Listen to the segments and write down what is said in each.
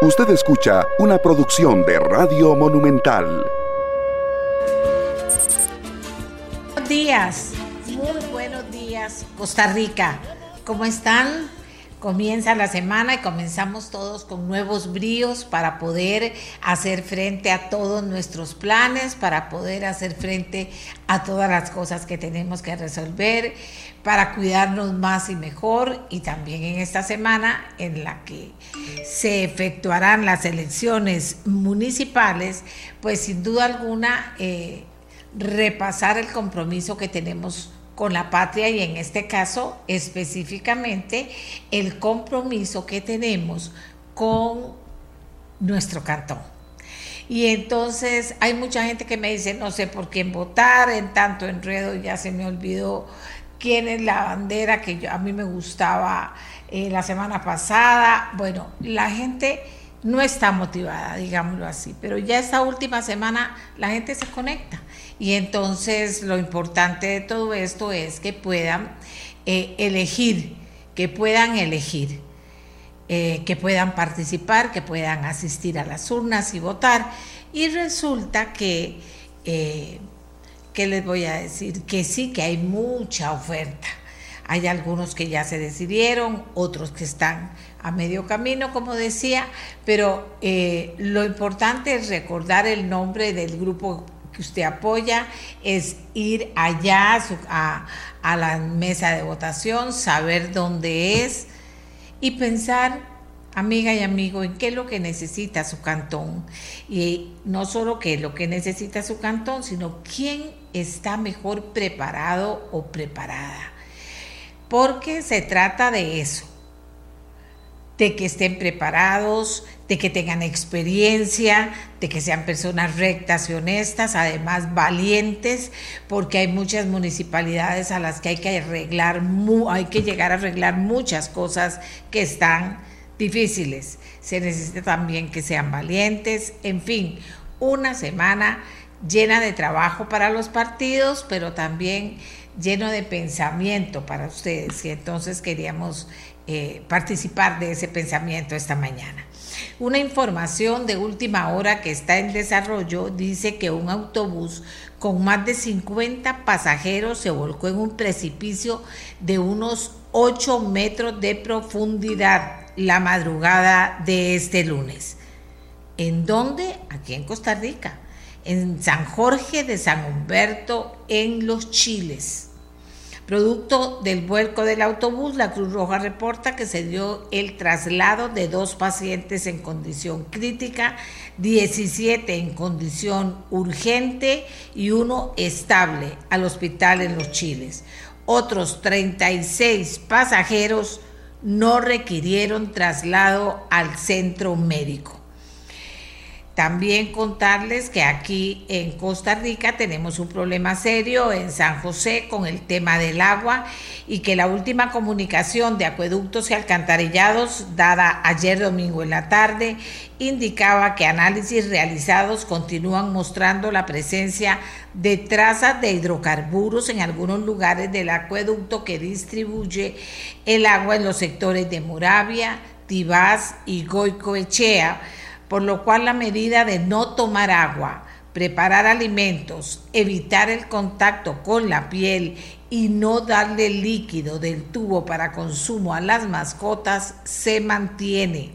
Usted escucha una producción de Radio Monumental. Buenos días, muy buenos días, Costa Rica. ¿Cómo están? Comienza la semana y comenzamos todos con nuevos bríos para poder hacer frente a todos nuestros planes, para poder hacer frente a todas las cosas que tenemos que resolver, para cuidarnos más y mejor. Y también en esta semana en la que se efectuarán las elecciones municipales, pues sin duda alguna eh, repasar el compromiso que tenemos con la patria y en este caso específicamente el compromiso que tenemos con nuestro cantón. Y entonces hay mucha gente que me dice, no sé por quién votar, en tanto enredo ya se me olvidó quién es la bandera que yo, a mí me gustaba eh, la semana pasada. Bueno, la gente no está motivada, digámoslo así, pero ya esta última semana la gente se conecta y entonces lo importante de todo esto es que puedan eh, elegir, que puedan elegir, eh, que puedan participar, que puedan asistir a las urnas y votar. Y resulta que, eh, ¿qué les voy a decir? Que sí, que hay mucha oferta. Hay algunos que ya se decidieron, otros que están a medio camino, como decía, pero lo importante es recordar el nombre del grupo usted apoya es ir allá a, a, la mesa de votación, saber dónde es y pensar, amiga y amigo, en qué es lo que necesita su cantón. Y no solo qué es lo que necesita su cantón, sino quién está mejor preparado o preparada. Porque se trata de eso de que estén preparados, de que tengan experiencia, de que sean personas rectas y honestas, además valientes, porque hay muchas municipalidades a las que hay que arreglar, hay que llegar a arreglar muchas cosas que están difíciles. Se necesita también que sean valientes, en fin, una semana llena de trabajo para los partidos, pero también lleno de pensamiento para ustedes. Y entonces queríamos eh, participar de ese pensamiento esta mañana. Una información de última hora que está en desarrollo dice que un autobús con más de 50 pasajeros se volcó en un precipicio de unos 8 metros de profundidad la madrugada de este lunes. ¿En dónde? Aquí en Costa Rica, en San Jorge de San Humberto, en Los Chiles. Producto del vuelco del autobús, la Cruz Roja reporta que se dio el traslado de dos pacientes en condición crítica, 17 en condición urgente y uno estable al hospital en Los Chiles. Otros 36 pasajeros no requirieron traslado al centro médico. También contarles que aquí en Costa Rica tenemos un problema serio en San José con el tema del agua y que la última comunicación de acueductos y alcantarillados dada ayer domingo en la tarde indicaba que análisis realizados continúan mostrando la presencia de trazas de hidrocarburos en algunos lugares del acueducto que distribuye el agua en los sectores de Moravia, Tibás y Goicoechea por lo cual la medida de no tomar agua, preparar alimentos, evitar el contacto con la piel y no darle líquido del tubo para consumo a las mascotas se mantiene.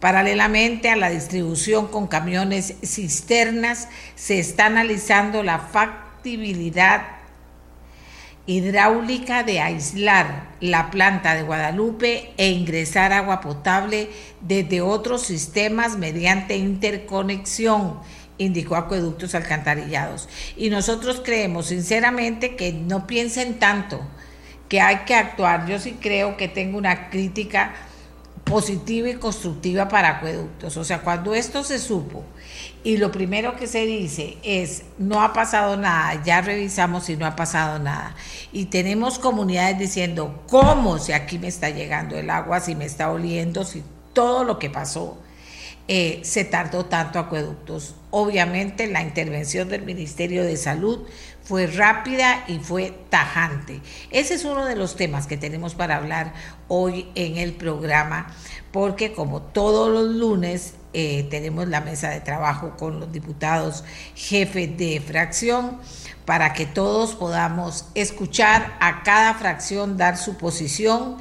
Paralelamente a la distribución con camiones cisternas, se está analizando la factibilidad hidráulica de aislar la planta de Guadalupe e ingresar agua potable desde otros sistemas mediante interconexión, indicó Acueductos Alcantarillados. Y nosotros creemos sinceramente que no piensen tanto, que hay que actuar. Yo sí creo que tengo una crítica positiva y constructiva para acueductos. O sea, cuando esto se supo y lo primero que se dice es, no ha pasado nada, ya revisamos si no ha pasado nada. Y tenemos comunidades diciendo, ¿cómo si aquí me está llegando el agua, si me está oliendo, si todo lo que pasó? Eh, se tardó tanto acueductos. Obviamente la intervención del Ministerio de Salud fue rápida y fue tajante. Ese es uno de los temas que tenemos para hablar hoy en el programa, porque como todos los lunes eh, tenemos la mesa de trabajo con los diputados jefes de fracción para que todos podamos escuchar a cada fracción dar su posición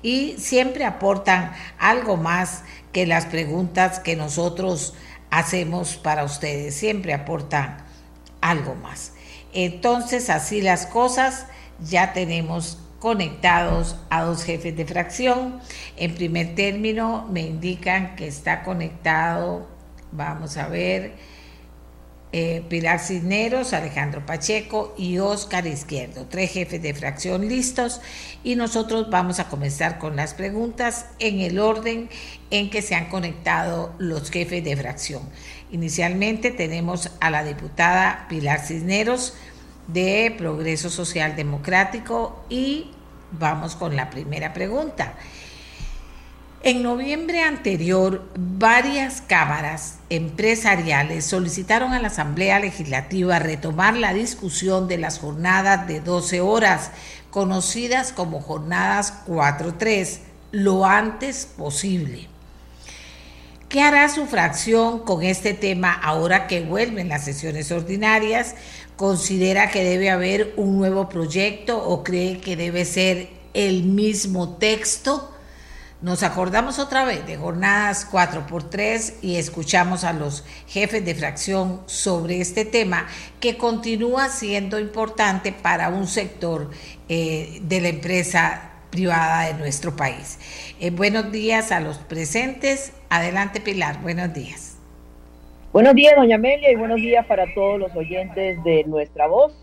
y siempre aportan algo más que las preguntas que nosotros hacemos para ustedes, siempre aportan algo más. Entonces, así las cosas, ya tenemos conectados a dos jefes de fracción. En primer término, me indican que está conectado, vamos a ver, eh, Pilar Cisneros, Alejandro Pacheco y Óscar Izquierdo, tres jefes de fracción listos y nosotros vamos a comenzar con las preguntas en el orden en que se han conectado los jefes de fracción. Inicialmente tenemos a la diputada Pilar Cisneros de Progreso Social Democrático y vamos con la primera pregunta. En noviembre anterior, varias cámaras empresariales solicitaron a la Asamblea Legislativa retomar la discusión de las jornadas de 12 horas, conocidas como jornadas 4-3, lo antes posible. ¿Qué hará su fracción con este tema ahora que vuelven las sesiones ordinarias? ¿Considera que debe haber un nuevo proyecto o cree que debe ser el mismo texto? Nos acordamos otra vez de jornadas 4x3 y escuchamos a los jefes de fracción sobre este tema que continúa siendo importante para un sector eh, de la empresa privada de nuestro país. Eh, buenos días a los presentes. Adelante, Pilar. Buenos días. Buenos días, doña Amelia, y buenos días para todos los oyentes de nuestra voz.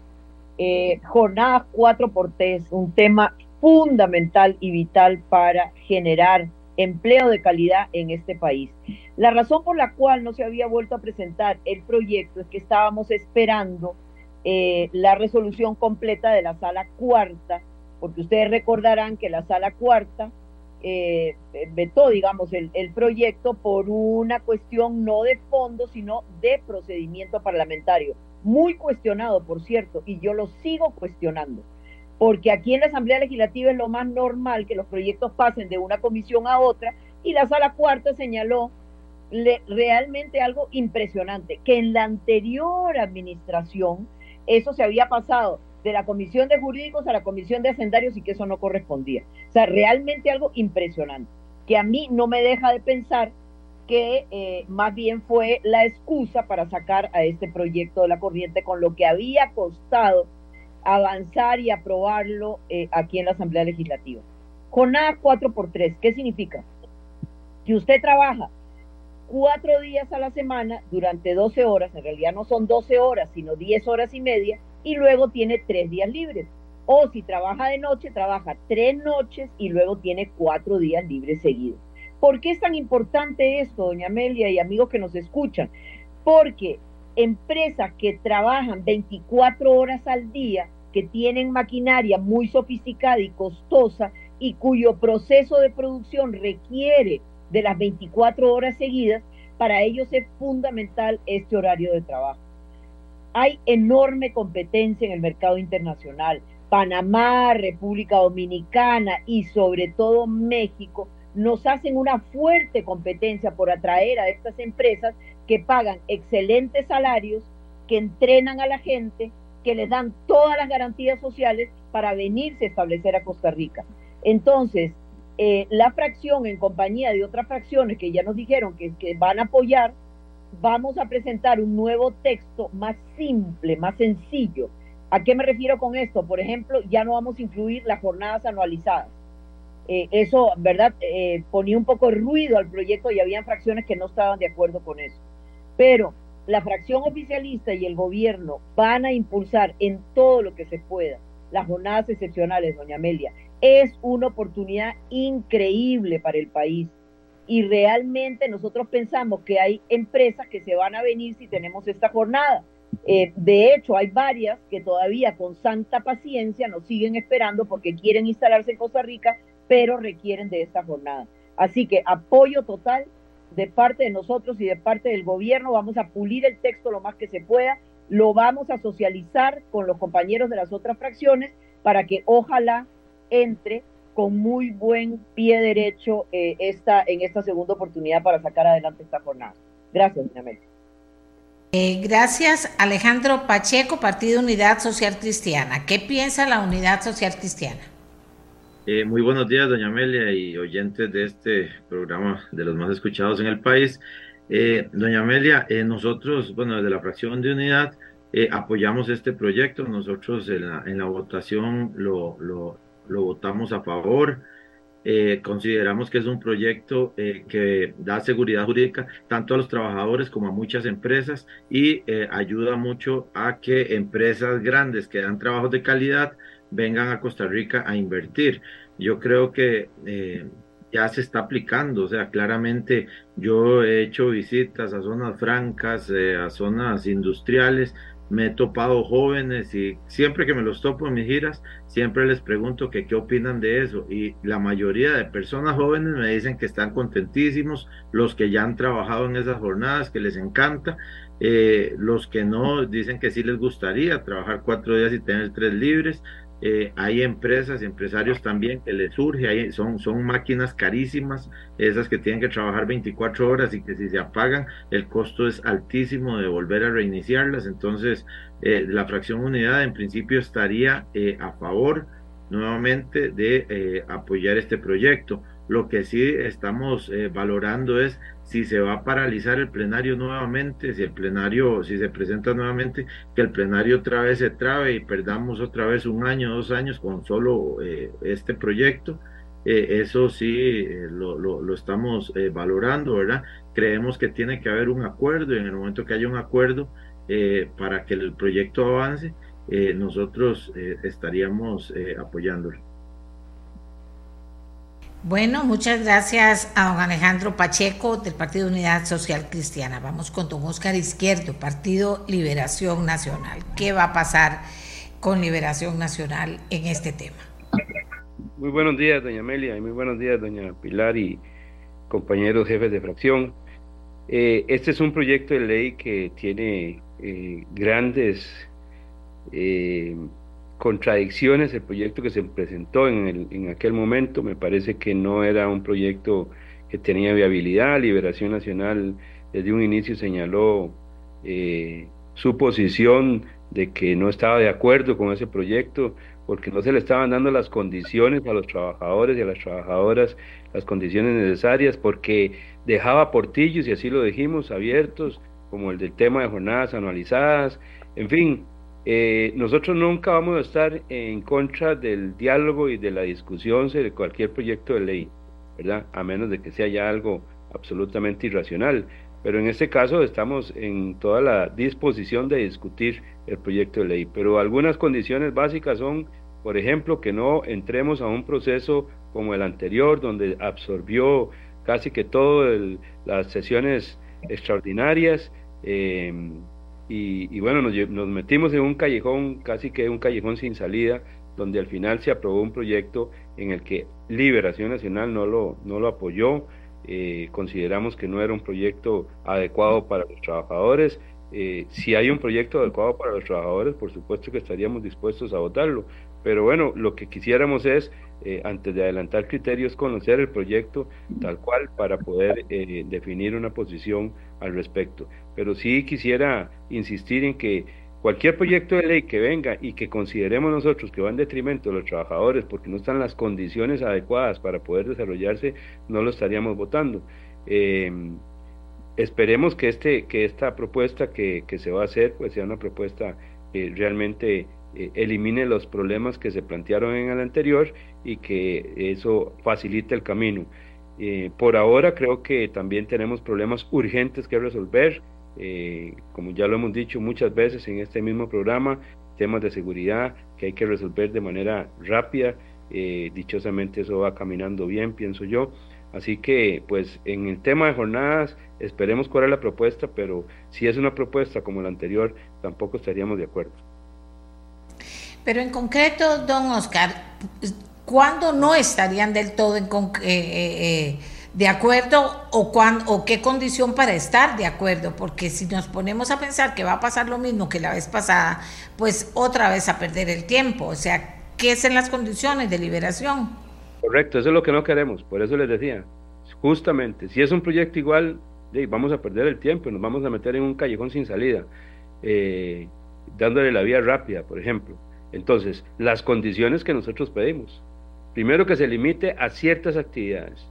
Eh, jornada 4 por 3, un tema fundamental y vital para generar empleo de calidad en este país. La razón por la cual no se había vuelto a presentar el proyecto es que estábamos esperando eh, la resolución completa de la sala cuarta porque ustedes recordarán que la sala cuarta eh, vetó, digamos, el, proyecto por una cuestión no de fondo, sino de procedimiento parlamentario. Muy cuestionado, por cierto, y yo lo sigo cuestionando, porque aquí en la Asamblea Legislativa es lo más normal que los proyectos pasen de una comisión a otra, y la sala cuarta señaló realmente algo impresionante, que en la anterior administración eso se había pasado de la Comisión de Jurídicos a la Comisión de Hacendarios y que eso no correspondía. O sea, realmente algo impresionante, que a mí no me deja de pensar que eh, más bien fue la excusa para sacar a este proyecto de la corriente con lo que había costado avanzar y aprobarlo eh, aquí en la Asamblea Legislativa. Jornada 4 por 3, ¿qué significa? Que usted trabaja cuatro días a la semana durante 12 horas, en realidad no son 12 horas, sino 10 horas y media, y luego tiene tres días libres. O si trabaja de noche, trabaja tres noches y luego tiene cuatro días libres seguidos. ¿Por qué es tan importante esto, doña Amelia y amigos que nos escuchan? Porque empresas que trabajan 24 horas al día, que tienen maquinaria muy sofisticada y costosa y cuyo proceso de producción requiere de las 24 horas seguidas, para ellos es fundamental este horario de trabajo. Hay enorme competencia en el mercado internacional. Panamá, República Dominicana y sobre todo México nos hacen una fuerte competencia por atraer a estas empresas que pagan excelentes salarios, que entrenan a la gente, que les dan todas las garantías sociales para venirse a establecer a Costa Rica. Entonces, eh, la fracción en compañía de otras fracciones que ya nos dijeron que, que van a apoyar, vamos a presentar un nuevo texto más simple, más sencillo. ¿A qué me refiero con esto? Por ejemplo, ya no vamos a incluir las jornadas anualizadas. Eh, eso, ¿verdad? Eh, ponía un poco de ruido al proyecto y habían fracciones que no estaban de acuerdo con eso. Pero la fracción oficialista y el gobierno van a impulsar en todo lo que se pueda las jornadas excepcionales, doña Amelia. Es una oportunidad increíble para el país y realmente nosotros pensamos que hay empresas que se van a venir si tenemos esta jornada. Eh, de hecho, hay varias que todavía con santa paciencia nos siguen esperando porque quieren instalarse en Costa Rica, pero requieren de esta jornada. Así que apoyo total de parte de nosotros y de parte del gobierno. Vamos a pulir el texto lo más que se pueda lo vamos a socializar con los compañeros de las otras fracciones para que ojalá entre con muy buen pie derecho eh, esta, en esta segunda oportunidad para sacar adelante esta jornada. Gracias, doña eh, gracias, Alejandro Pacheco, Partido Unidad Social Cristiana. ¿Qué piensa la Unidad Social Cristiana? Eh, muy buenos días, doña Amelia y oyentes de este programa de los más escuchados en el país. Eh, doña Amelia, eh, nosotros, bueno, desde la fracción de unidad, apoyamos este proyecto. Nosotros en la, en la votación lo, lo, lo, votamos a favor. consideramos que es un proyecto que da seguridad jurídica tanto a los trabajadores como a muchas empresas y ayuda mucho a que empresas grandes que dan trabajos de calidad vengan a Costa Rica a invertir. Yo creo que eh, ya se está aplicando, o sea, claramente yo he hecho visitas a zonas francas, eh, a zonas industriales, me he topado jóvenes y siempre que me los topo en mis giras, siempre les pregunto que qué opinan de eso. Y la mayoría de personas jóvenes me dicen que están contentísimos, los que ya han trabajado en esas jornadas, que les encanta, eh, los que no dicen que sí les gustaría trabajar cuatro días y tener tres libres, eh, hay empresas, empresarios también que les surge, son, son máquinas carísimas, esas que tienen que trabajar 24 horas y que si se apagan el costo es altísimo de volver a reiniciarlas. Entonces, eh, la fracción unidad en principio estaría eh, a favor nuevamente de apoyar este proyecto. Lo que sí estamos valorando es si se va a paralizar el plenario nuevamente, si el plenario, si se presenta nuevamente, que el plenario otra vez se trabe y perdamos otra vez un año, dos años con solo eh, este proyecto. Eh, eso sí eh, lo, lo, estamos valorando, ¿verdad? Creemos que tiene que haber un acuerdo y en el momento que haya un acuerdo para que el proyecto avance, nosotros estaríamos apoyándolo. Bueno, muchas gracias a don Alejandro Pacheco del Partido Unidad Social Cristiana. Vamos con don Oscar Izquierdo, Partido Liberación Nacional. ¿Qué va a pasar con Liberación Nacional en este tema? Muy buenos días, doña Amelia, y muy buenos días, doña Pilar y compañeros jefes de fracción. Eh, este es un proyecto de ley que tiene eh, grandes eh, contradicciones el proyecto que se presentó en, el, en aquel momento. Me parece que no era un proyecto que tenía viabilidad. Liberación Nacional desde un inicio señaló eh, su posición de que no estaba de acuerdo con ese proyecto porque no se le estaban dando las condiciones a los trabajadores y a las trabajadoras, las condiciones necesarias, porque dejaba portillos, y así lo dijimos, abiertos, como el del tema de jornadas anualizadas, en fin, eh, nosotros nunca vamos a estar en contra del diálogo y de la discusión sobre cualquier proyecto de ley, ¿verdad? A menos de que sea ya algo absolutamente irracional. Pero en este caso estamos en toda la disposición de discutir el proyecto de ley. Pero algunas condiciones básicas son, por ejemplo, que no entremos a un proceso como el anterior, donde absorbió casi que todas las sesiones extraordinarias. Eh, y, bueno, nos, nos, metimos en un callejón, casi que un callejón sin salida, donde al final se aprobó un proyecto en el que Liberación Nacional no lo, no lo apoyó, eh, consideramos que no era un proyecto adecuado para los trabajadores. Eh, si hay un proyecto adecuado para los trabajadores, por supuesto que estaríamos dispuestos a votarlo, pero bueno, lo que quisiéramos es, eh, antes de adelantar criterios, conocer el proyecto tal cual para poder definir una posición al respecto pero sí quisiera insistir en que cualquier proyecto de ley que venga y que consideremos nosotros que va en detrimento de los trabajadores porque no están las condiciones adecuadas para poder desarrollarse, no lo estaríamos votando. Eh, esperemos que, este, que esta propuesta que, se va a hacer pues sea una propuesta que realmente eh, elimine los problemas que se plantearon en el anterior y que eso facilite el camino. Eh, por ahora creo que también tenemos problemas urgentes que resolver. Eh, como ya lo hemos dicho muchas veces en este mismo programa, temas de seguridad que hay que resolver de manera rápida. Eh, dichosamente eso va caminando bien, pienso yo. Así que, pues, en el tema de jornadas, esperemos cuál es la propuesta, pero si es una propuesta como la anterior, tampoco estaríamos de acuerdo. Pero en concreto, don Oscar, ¿cuándo no estarían del todo en, eh, de acuerdo o, o qué condición para estar de acuerdo, porque si nos ponemos a pensar que va a pasar lo mismo que la vez pasada, pues otra vez a perder el tiempo, o sea, ¿qué son las condiciones de liberación? Correcto, eso es lo que no queremos, por eso les decía, justamente, si es un proyecto igual, vamos a perder el tiempo, nos vamos a meter en un callejón sin salida, eh, dándole la vía rápida, por ejemplo. Entonces, las condiciones que nosotros pedimos, primero que se limite a ciertas actividades,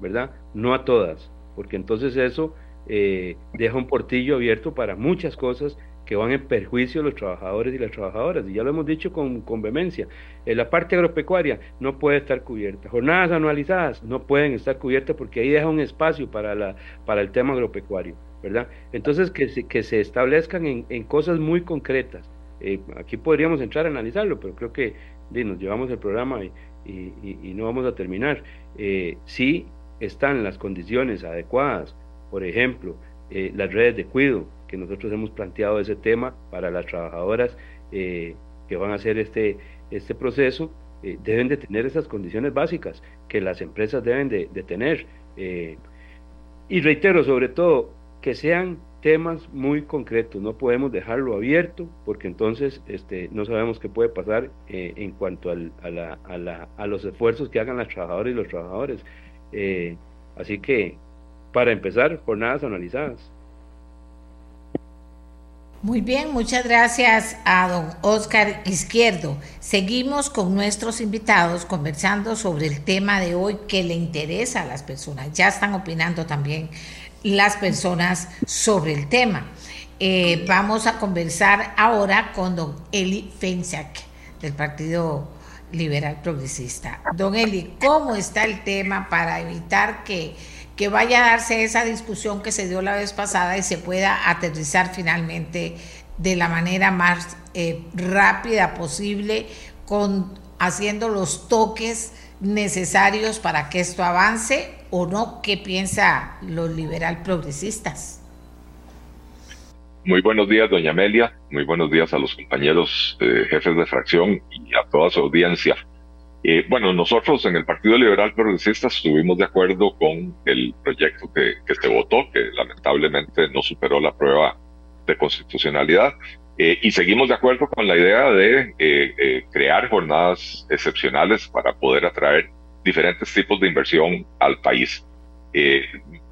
¿verdad? No a todas, porque entonces eso eh, deja un portillo abierto para muchas cosas que van en perjuicio de los trabajadores y las trabajadoras. Y ya lo hemos dicho con, con vehemencia. En la parte agropecuaria no puede estar cubierta. Jornadas anualizadas no pueden estar cubiertas porque ahí deja un espacio para, la, para el tema agropecuario, ¿verdad? Entonces, que se, que se establezcan en, en cosas muy concretas. Eh, aquí podríamos entrar a analizarlo, pero creo que nos llevamos el programa y, no vamos a terminar. Eh, sí están las condiciones adecuadas, por ejemplo, eh, las redes de cuido, que nosotros hemos planteado ese tema para las trabajadoras eh, que van a hacer este, este proceso, deben de tener esas condiciones básicas que las empresas deben de, tener. Y reitero, sobre todo, que sean temas muy concretos, no podemos dejarlo abierto porque entonces este, no sabemos qué puede pasar en cuanto al, a, la, a, la, a, los esfuerzos que hagan las trabajadoras y los trabajadores. así que, para empezar, jornadas analizadas. Muy bien, muchas gracias a don Oscar Izquierdo. Seguimos con nuestros invitados conversando sobre el tema de hoy que le interesa a las personas. Ya están opinando también las personas sobre el tema. Eh, vamos a conversar ahora con don Eli Feinsack del Partido Liberal Progresista. Don Eli, ¿cómo está el tema para evitar que que vaya a darse esa discusión que se dio la vez pasada y se pueda aterrizar finalmente de la manera más eh, rápida posible, con haciendo los toques necesarios para que esto avance o no, ¿qué piensa los liberal progresistas? Muy buenos días, doña Amelia. Muy buenos días a los compañeros eh, jefes de fracción y a toda su audiencia. Eh, bueno, nosotros en el Partido Liberal Progresista estuvimos de acuerdo con el proyecto que, se votó, que lamentablemente no superó la prueba de constitucionalidad, eh, y seguimos de acuerdo con la idea de eh, crear jornadas excepcionales para poder atraer diferentes tipos de inversión al país.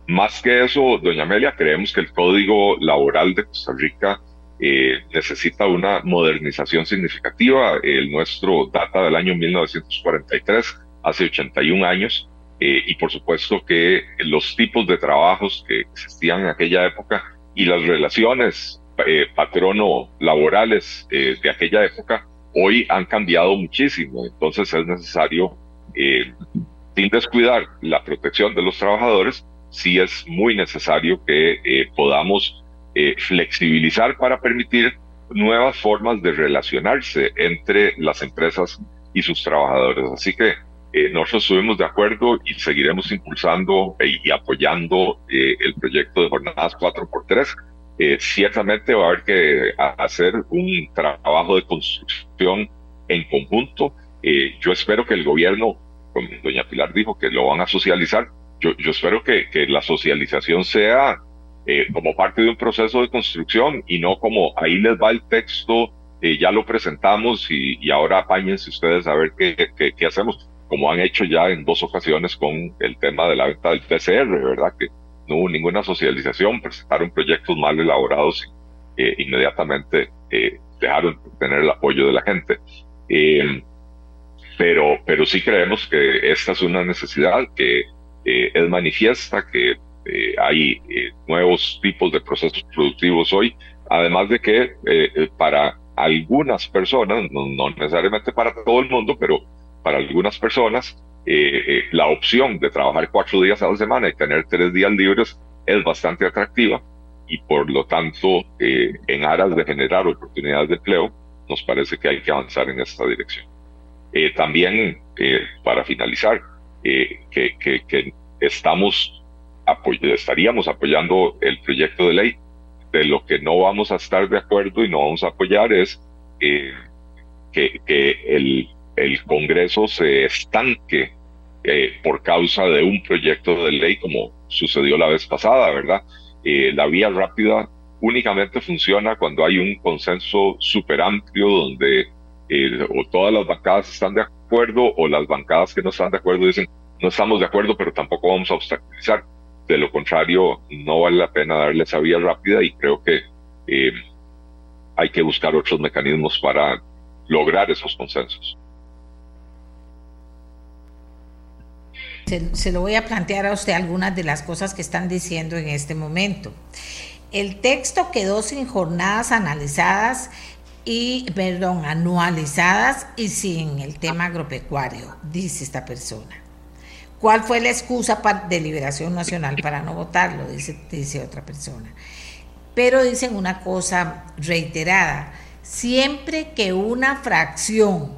más que eso, doña Amelia, creemos que el Código Laboral de Costa Rica eh, necesita una modernización significativa. El nuestro data del año 1943, hace 81 años, eh, y por supuesto que los tipos de trabajos que existían en aquella época y las relaciones eh, patrono-laborales de aquella época hoy han cambiado muchísimo. Entonces es necesario, sin descuidar la protección de los trabajadores, sí es muy necesario que podamos eh, flexibilizar para permitir nuevas formas de relacionarse entre las empresas y sus trabajadores. Así que eh, nosotros estuvimos de acuerdo y seguiremos impulsando y apoyando eh, el proyecto de jornadas 4x3. ciertamente va a haber que hacer un trabajo de construcción en conjunto. yo espero que el gobierno, doña Pilar dijo, que lo van a socializar. Yo, espero que, la socialización sea eh, como parte de un proceso de construcción y no como ahí les va el texto, eh, ya lo presentamos y, y, ahora apáñense ustedes a ver qué, hacemos, como han hecho ya en dos ocasiones con el tema de la venta del PCR, ¿verdad? Que no hubo ninguna socialización, presentaron proyectos mal elaborados y eh, inmediatamente dejaron de tener el apoyo de la gente. Pero, pero sí creemos que esta es una necesidad que es manifiesta, que eh, hay eh, nuevos tipos de procesos productivos hoy, además de que eh, para algunas personas, no, necesariamente para todo el mundo, pero para algunas personas, la opción de trabajar cuatro días a la semana y tener tres días libres es bastante atractiva y por lo tanto, en aras de generar oportunidades de empleo, nos parece que hay que avanzar en esta dirección. También, para finalizar, que, que, estamos estaríamos apoyando el proyecto de ley. De lo que no vamos a estar de acuerdo y no vamos a apoyar es eh, que, que el, el, Congreso se estanque por causa de un proyecto de ley como sucedió la vez pasada, ¿verdad? la vía rápida únicamente funciona cuando hay un consenso súper amplio donde o todas las bancadas están de acuerdo o las bancadas que no están de acuerdo dicen no estamos de acuerdo pero tampoco vamos a obstaculizar. De lo contrario, no vale la pena darle esa vía rápida y creo que eh, hay que buscar otros mecanismos para lograr esos consensos. Se, se, lo voy a plantear a usted algunas de las cosas que están diciendo en este momento. El texto quedó sin jornadas analizadas y, perdón, anualizadas y sin el tema agropecuario, dice esta persona. ¿Cuál fue la excusa de Liberación Nacional para no votarlo? Dice, dice otra persona. Pero dicen una cosa reiterada, siempre que una fracción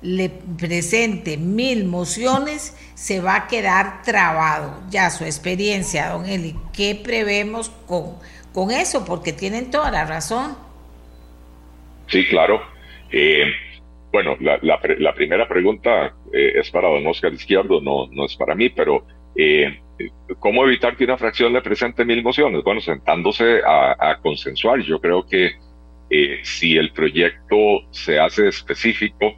le presente mil mociones, se va a quedar trabado. Ya su experiencia, don Eli, ¿qué prevemos con, con eso? Porque tienen toda la razón. Sí, claro. Eh, bueno, la, la, primera pregunta eh, es para don Oscar Izquierdo, no, no es para mí, pero eh, ¿cómo evitar que una fracción le presente mil mociones? Bueno, sentándose a, consensuar. Yo creo que eh, si el proyecto se hace específico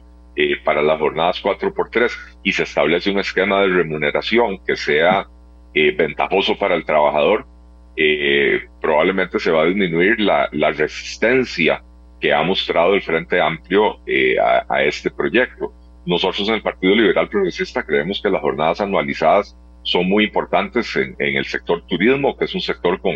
para las jornadas 4x3 y se establece un esquema de remuneración que sea ventajoso para el trabajador, probablemente se va a disminuir la, la resistencia que ha mostrado el Frente Amplio eh, a, este proyecto. Nosotros en el Partido Liberal Progresista creemos que las jornadas anualizadas son muy importantes en, el sector turismo, que es un sector con,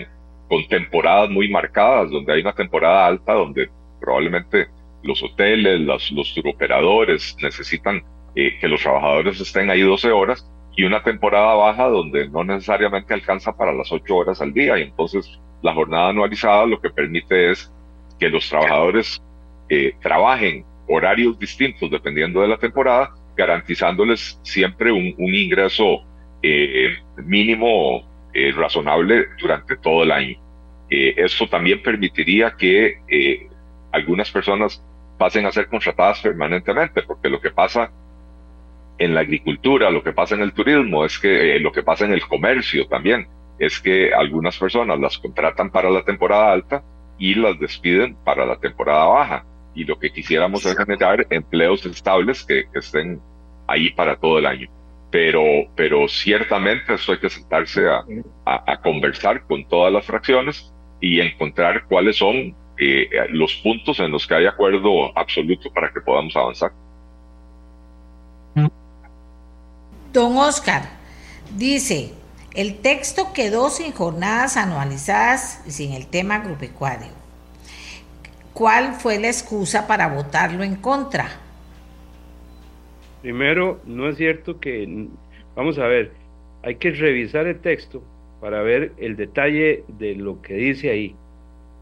con temporadas muy marcadas, donde hay una temporada alta, donde probablemente los hoteles, los, los turoperadores necesitan eh, que los trabajadores estén ahí 12 horas y una temporada baja donde no necesariamente alcanza para las 8 horas al día. Y entonces la jornada anualizada lo que permite es que los trabajadores eh, trabajen horarios distintos dependiendo de la temporada, garantizándoles siempre un, ingreso eh, mínimo eh, razonable durante todo el año. esto también permitiría que algunas personas pasen a ser contratadas permanentemente, porque lo que pasa en la agricultura, lo que pasa en el turismo, es que lo que pasa en el comercio también, es que algunas personas las contratan para la temporada alta y las despiden para la temporada baja. Y lo que quisiéramos es generar empleos estables que, estén ahí para todo el año. Pero, pero ciertamente esto hay que sentarse a, a, conversar con todas las fracciones y encontrar cuáles son eh, los puntos en los que hay acuerdo absoluto para que podamos avanzar. Don Oscar dice, el texto quedó sin jornadas anualizadas y sin el tema agropecuario. ¿Cuál fue la excusa para votarlo en contra? Primero, no es cierto que, vamos a ver, hay que revisar el texto para ver el detalle de lo que dice ahí.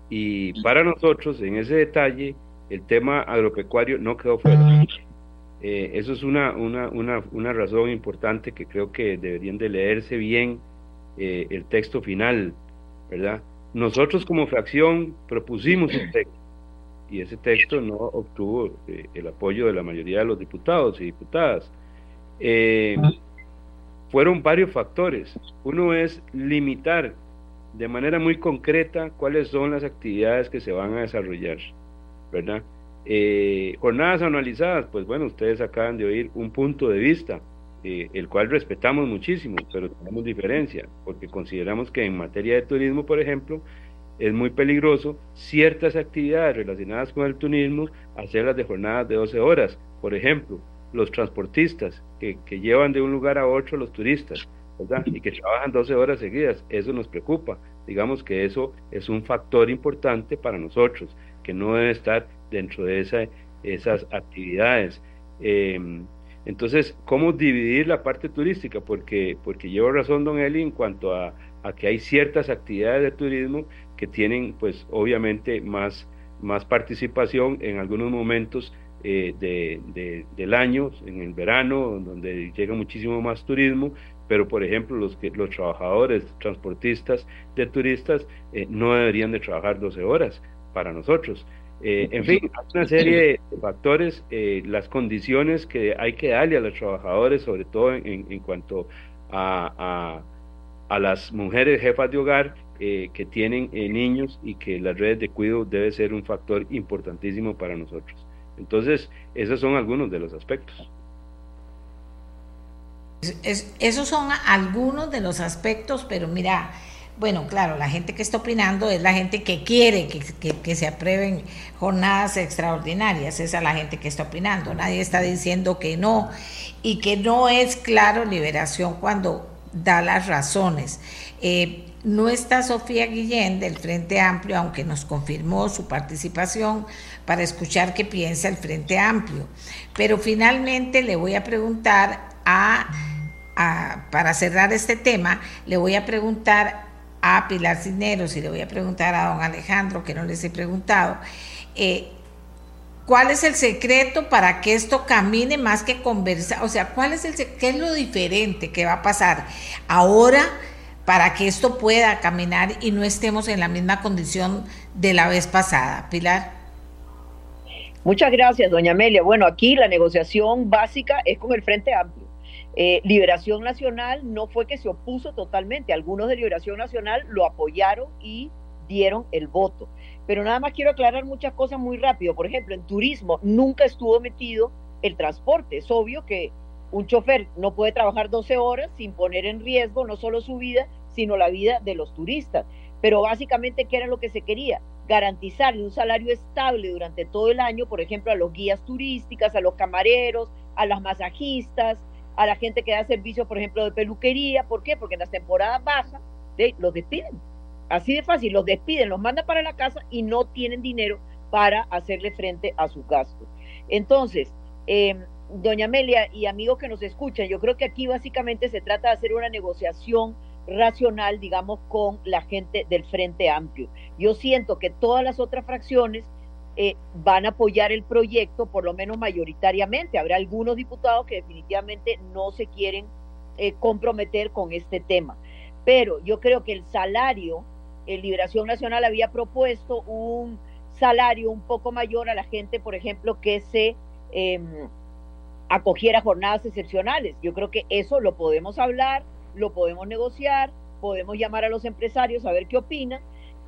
Y para nosotros, en ese detalle, el tema agropecuario no quedó fuera. Eh, eso es una, una, una, una, razón importante que creo que deberían de leerse bien eh, el texto final, ¿verdad? Nosotros como fracción propusimos un texto y ese texto no obtuvo eh, el apoyo de la mayoría de los diputados y diputadas. fueron varios factores. Uno es limitar de manera muy concreta cuáles son las actividades que se van a desarrollar, ¿verdad? Eh, jornadas anualizadas, pues bueno, ustedes acaban de oír un punto de vista, eh, el cual respetamos muchísimo, pero tenemos diferencia, porque consideramos que en materia de turismo, por ejemplo, es muy peligroso ciertas actividades relacionadas con el turismo hacerlas de jornadas de 12 horas. Por ejemplo, los transportistas que, que llevan de un lugar a otro los turistas, ¿verdad? Y que trabajan 12 horas seguidas, eso nos preocupa. Digamos que eso es un factor importante para nosotros, que no debe estar dentro de esa, esas actividades. Em, entonces, ¿cómo dividir la parte turística? Porque, porque llevo razón, don Eli, en cuanto a, que hay ciertas actividades de turismo que tienen, pues, obviamente, más, más participación en algunos momentos eh, de, del año, en el verano, donde llega muchísimo más turismo, pero, por ejemplo, los, que, los trabajadores, transportistas de turistas, eh, no deberían de trabajar 12 horas para nosotros. Eh, en fin, una serie de factores, eh, las condiciones que hay que darle a los trabajadores, sobre todo en, en cuanto a, a, las mujeres jefas de hogar eh, que tienen niños y que las redes de cuidado debe ser un factor importantísimo para nosotros. Entonces, esos son algunos de los aspectos. Es, esos son algunos de los aspectos, pero mira, bueno, claro, la gente que está opinando es la gente que quiere que, se aprueben jornadas extraordinarias, esa es la gente que está opinando, nadie está diciendo que no y que no es claro liberación cuando da las razones. Eh, no está Sofía Guillén del Frente Amplio, aunque nos confirmó su participación para escuchar qué piensa el Frente Amplio. Pero finalmente le voy a preguntar a, a para cerrar este tema, le voy a preguntar a Pilar Cisneros y le voy a preguntar a don Alejandro, que no les he preguntado, eh, ¿cuál es el secreto para que esto camine más que conversar? O sea, ¿cuál es el qué es lo diferente que va a pasar ahora para que esto pueda caminar y no estemos en la misma condición de la vez pasada? Pilar. Muchas gracias, doña Amelia. Bueno, aquí la negociación básica es con el Frente Amplio eh, Liberación Nacional no fue que se opuso totalmente, algunos de Liberación Nacional lo apoyaron y dieron el voto. Pero nada más quiero aclarar muchas cosas muy rápido. Por ejemplo, en turismo nunca estuvo metido el transporte. Es obvio que un chofer no puede trabajar 12 horas sin poner en riesgo no solo su vida, sino la vida de los turistas. Pero básicamente, ¿qué era lo que se quería? Garantizarle un salario estable durante todo el año, por ejemplo, a los guías turísticas, a los camareros, a las masajistas, a la gente que da servicio, por ejemplo, de peluquería. ¿Por qué? Porque en las temporadas bajas los despiden. Así de fácil, los despiden, los mandan para la casa y no tienen dinero para hacerle frente a sus gastos. Entonces, em, doña Amelia y amigos que nos escuchan, yo creo que aquí básicamente se trata de hacer una negociación racional, digamos, con la gente del Frente Amplio. Yo siento que todas las otras fracciones eh, van a apoyar el proyecto, por lo menos mayoritariamente. Habrá algunos diputados que definitivamente no se quieren eh, comprometer con este tema. Pero yo creo que el salario, el Liberación Nacional había propuesto un salario un poco mayor a la gente, por ejemplo, que se em, acogiera jornadas excepcionales. Yo creo que eso lo podemos hablar, lo podemos negociar, podemos llamar a los empresarios a ver qué opinan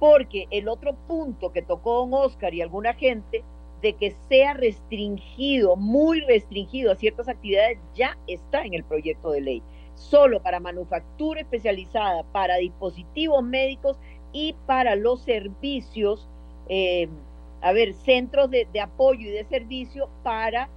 porque el otro punto que tocó don Oscar y alguna gente de que sea restringido, muy restringido a ciertas actividades, ya está en el proyecto de ley. Solo para manufactura especializada, para dispositivos médicos y para los servicios, eh, a ver, centros de, de, apoyo y de servicio para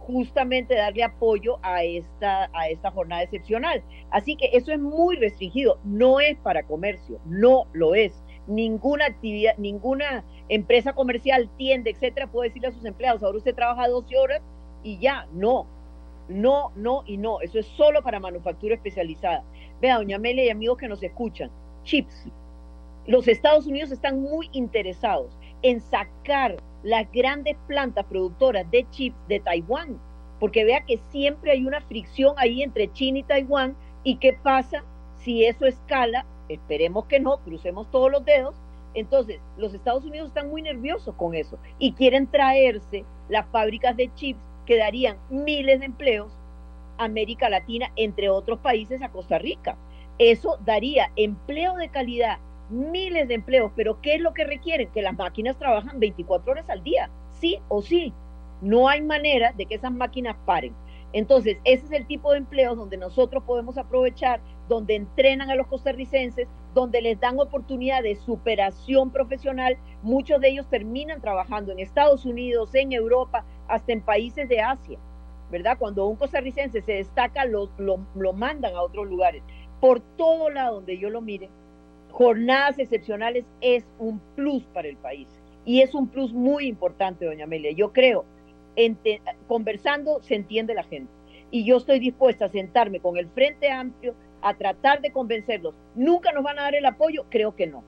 justamente darle apoyo a esta, a esta jornada excepcional. Así que eso es muy restringido, no es para comercio, no lo es ninguna actividad, ninguna empresa comercial, tienda, etcétera, puede decirle a sus empleados, ahora usted trabaja 12 horas y ya, no, no, no y no, eso es solo para manufactura especializada. Vea, doña Amelia y amigos que nos escuchan, chips. Los Estados Unidos están muy interesados en sacar las grandes plantas productoras de chips de Taiwán, porque vea que siempre hay una fricción ahí entre China y Taiwán, y qué pasa si eso escala Esperemos que no, crucemos todos los dedos. Entonces, los Estados Unidos están muy nerviosos con eso y quieren traerse las fábricas de chips que darían miles de empleos a América Latina, entre otros países, a Costa Rica. Eso daría empleo de calidad, miles de empleos, pero ¿qué es lo que requieren? Que las máquinas trabajan 24 horas al día, sí o sí. No hay manera de que esas máquinas paren. Entonces, ese es el tipo de empleos donde nosotros podemos aprovechar donde entrenan a los costarricenses, donde les dan oportunidad de superación profesional. Muchos de ellos terminan trabajando en Estados Unidos, en Europa, hasta en países de Asia, ¿verdad? Cuando un costarricense se destaca, lo, lo, mandan a otros lugares. Por todo lado donde yo lo mire, jornadas excepcionales es un plus para el país. Y es un plus muy importante, doña Amelia. Yo creo, conversando se entiende la gente. Y yo estoy dispuesta a sentarme con el Frente Amplio a tratar de convencerlos. ¿Nunca nos van a dar el apoyo? Creo que no.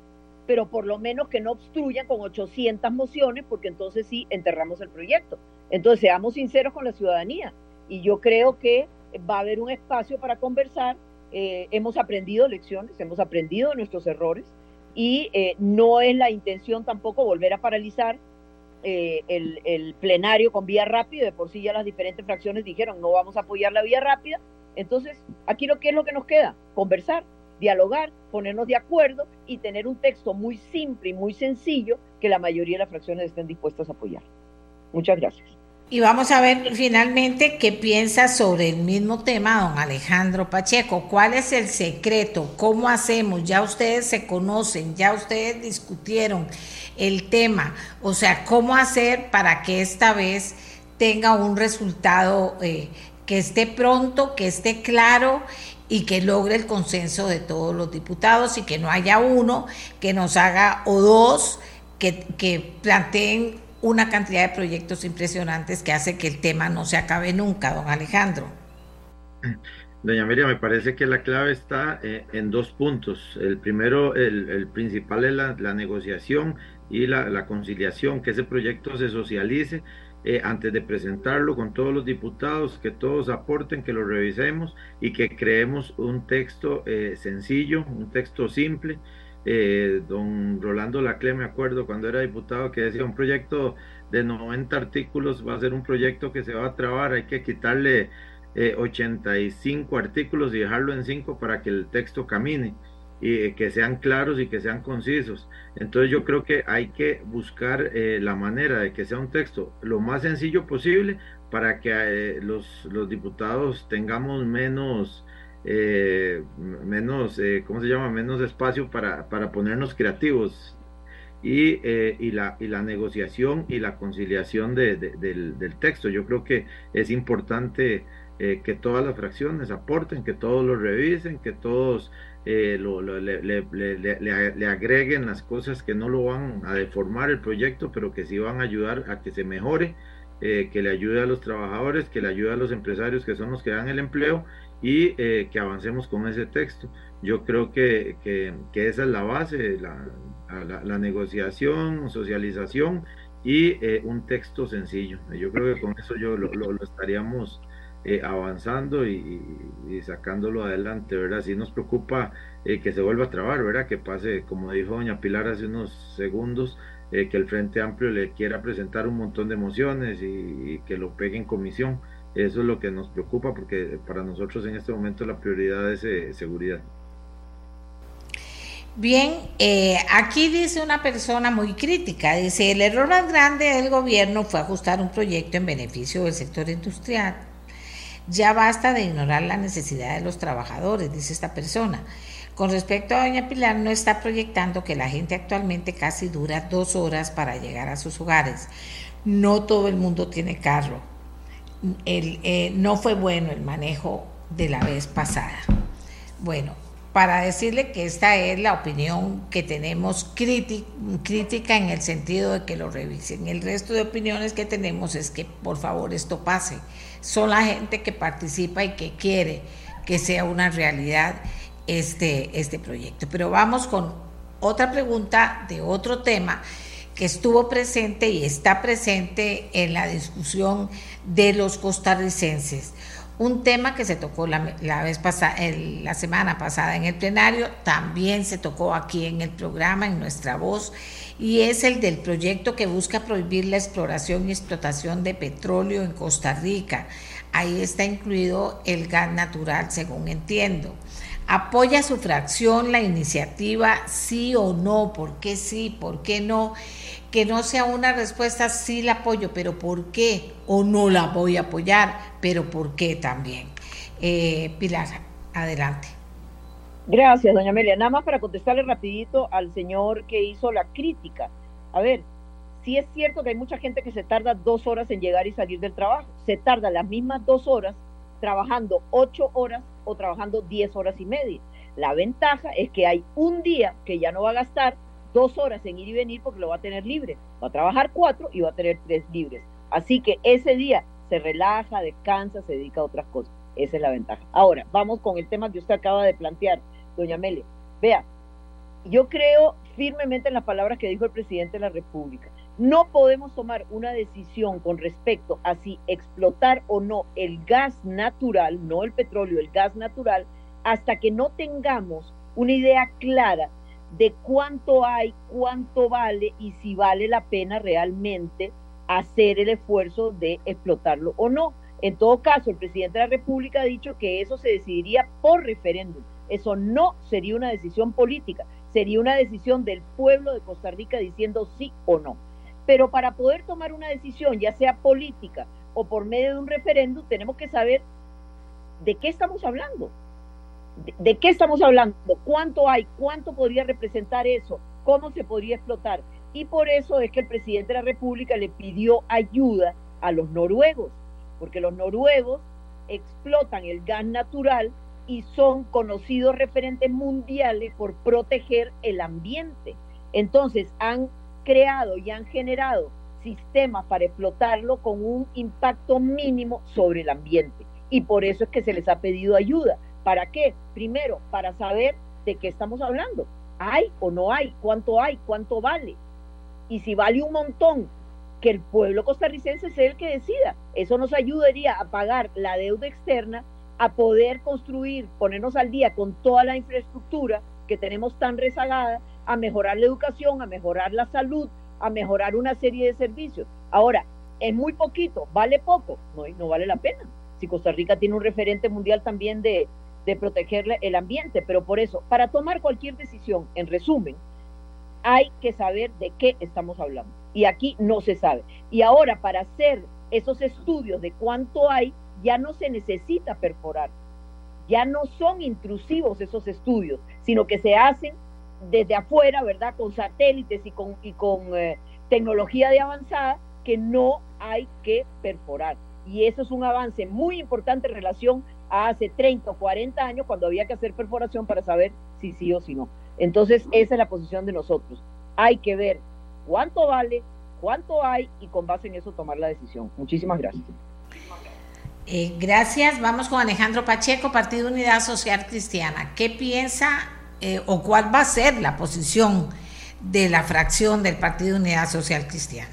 Pero por lo menos que no obstruyan con 800 mociones, porque entonces sí enterramos el proyecto. Entonces seamos sinceros con la ciudadanía. Y yo creo que va a haber un espacio para conversar. Eh, hemos aprendido lecciones, hemos aprendido de nuestros errores y eh, no es la intención tampoco volver a paralizar eh, el, el, plenario con vía rápida, de por sí ya las diferentes fracciones dijeron no vamos a apoyar la vía rápida. Entonces, aquí lo que es lo que nos queda, conversar, dialogar, ponernos de acuerdo y tener un texto muy simple y muy sencillo que la mayoría de las fracciones estén dispuestas a apoyar. Muchas gracias. Y vamos a ver finalmente qué piensa sobre el mismo tema don Alejandro Pacheco. ¿Cuál es el secreto? ¿Cómo hacemos? Ya ustedes se conocen, ya ustedes discutieron el tema. O sea, ¿cómo hacer para que esta vez tenga un resultado eh, que esté pronto, que esté claro y que logre el consenso de todos los diputados y que no haya uno que nos haga o dos que, que planteen una cantidad de proyectos impresionantes que hace que el tema no se acabe nunca, don Alejandro. Doña María, me parece que la clave está eh, en dos puntos. El primero, el, principal es la, negociación y la, conciliación, que ese proyecto se socialice eh, antes de presentarlo con todos los diputados, que todos aporten, que lo revisemos y que creemos un texto eh, sencillo, un texto simple eh, don Rolando Lacle, me acuerdo cuando era diputado, que decía un proyecto de 90 artículos va a ser un proyecto que se va a trabar, hay que quitarle 85 eh, artículos y dejarlo en 5 para que el texto camine y eh, que sean claros y que sean concisos. Entonces yo creo que hay que buscar la manera de que sea un texto lo más sencillo posible para que los, los diputados tengamos menos eh, menos, eh, ¿cómo se llama? Menos espacio para, para ponernos creativos. Y, eh, y, la, y la negociación y la conciliación de, del, texto. Yo creo que es importante eh, que todas las fracciones aporten, que todos lo revisen, que todos le, le, agreguen las cosas que no lo van a deformar el proyecto, pero que sí van a ayudar a que se mejore. que le ayude a los trabajadores, que le ayude a los empresarios que son los que dan el empleo y eh, que avancemos con ese texto. Yo creo que, que, esa es la base, la, la, negociación, socialización y eh, un texto sencillo. Yo creo que con eso yo lo, estaríamos eh, avanzando y, sacándolo adelante, ¿verdad? Si nos preocupa que se vuelva a trabar, ¿verdad? Que pase, como dijo doña Pilar hace unos segundos, que el Frente Amplio le quiera presentar un montón de mociones y, y que lo pegue en comisión eso es lo que nos preocupa porque para nosotros en este momento la prioridad es eh, seguridad. Bien, eh, aquí dice una persona muy crítica, dice, el error más grande del gobierno fue ajustar un proyecto en beneficio del sector industrial. Ya basta de ignorar la necesidad de los trabajadores, dice esta persona. Con respecto a Doña Pilar, no está proyectando que la gente actualmente casi dura dos horas para llegar a sus hogares. No todo el mundo tiene carro el, eh, no fue bueno el manejo de la vez pasada. Bueno, para decirle que esta es la opinión que tenemos crítica en el sentido de que lo revisen. El resto de opiniones que tenemos es que por favor esto pase. Son la gente que participa y que quiere que sea una realidad este, este proyecto. Pero vamos con otra pregunta de otro tema que estuvo presente y está presente en la discusión de los costarricenses. Un tema que se tocó la, vez pasada, la semana pasada en el plenario, también se tocó aquí en el programa, en nuestra voz, y es el del proyecto que busca prohibir la exploración y explotación de petróleo en Costa Rica. Ahí está incluido el gas natural, según entiendo. ¿Apoya su fracción la iniciativa, sí o no? ¿Por qué sí? ¿Por qué no? que no sea una respuesta sí la apoyo, pero ¿por qué? O no la voy a apoyar, pero ¿por qué también? Eh, Pilar, adelante. Gracias, doña Amelia. Nada más para contestarle rapidito al señor que hizo la crítica. A ver, sí es cierto que hay mucha gente que se tarda dos horas en llegar y salir del trabajo. Se tarda las mismas dos horas trabajando ocho horas o trabajando diez horas y media. La ventaja es que hay un día que ya no va a gastar dos horas en ir y venir porque lo va a tener libre. Va a trabajar cuatro y va a tener tres libres. Así que ese día se relaja, descansa, se dedica a otras cosas. Esa es la ventaja. Ahora, vamos con el tema que usted acaba de plantear, doña Amelia. Vea, yo creo firmemente en las palabras que dijo el presidente de la República. No podemos tomar una decisión con respecto a si explotar o no el gas natural, no el petróleo, el gas natural, hasta que no tengamos una idea clara de cuánto hay, cuánto vale y si vale la pena realmente hacer el esfuerzo de explotarlo o no. En todo caso, el presidente de la República ha dicho que eso se decidiría por referéndum. Eso no sería una decisión política, sería una decisión del pueblo de Costa Rica diciendo sí o no. Pero para poder tomar una decisión, ya sea política o por medio de un referéndum, tenemos que saber de qué estamos hablando. ¿De, qué estamos hablando? ¿Cuánto hay? ¿Cuánto podría representar eso? ¿Cómo se podría explotar? Y por eso es que el presidente de la República le pidió ayuda a los noruegos, porque los noruegos explotan el gas natural y son conocidos referentes mundiales por proteger el ambiente. Entonces han creado y han generado sistemas para explotarlo con un impacto mínimo sobre el ambiente. Y por eso es que se les ha pedido ayuda. ¿Para qué? Primero, para saber de qué estamos hablando. ¿Hay o no hay? ¿Cuánto hay? ¿Cuánto vale? Y si vale un montón, que el pueblo costarricense sea el que decida. Eso nos ayudaría a pagar la deuda externa, a poder construir, ponernos al día con toda la infraestructura que tenemos tan rezagada, a mejorar la educación, a mejorar la salud, a mejorar una serie de servicios. Ahora, es muy poquito, vale poco, no, no vale la pena. Si Costa Rica tiene un referente mundial también de, de proteger el ambiente, pero por eso, para tomar cualquier decisión, en resumen, hay que saber de qué estamos hablando. Y aquí no se sabe. Y ahora, para hacer esos estudios de cuánto hay, ya no se necesita perforar. Ya no son intrusivos esos estudios, sino que se hacen desde afuera, ¿verdad? Con satélites y con, y con eh, tecnología de avanzada que no hay que perforar. Y eso es un avance muy importante en relación a hace 30 o 40 años cuando había que hacer perforación para saber si sí o si no. Entonces, esa es la posición de nosotros. Hay que ver cuánto vale, cuánto hay y con base en eso tomar la decisión. Muchísimas gracias. Eh, gracias. Vamos con Alejandro Pacheco, Partido Unidad Social Cristiana. ¿Qué piensa eh, o cuál va a ser la posición de la fracción del Partido Unidad Social Cristiana?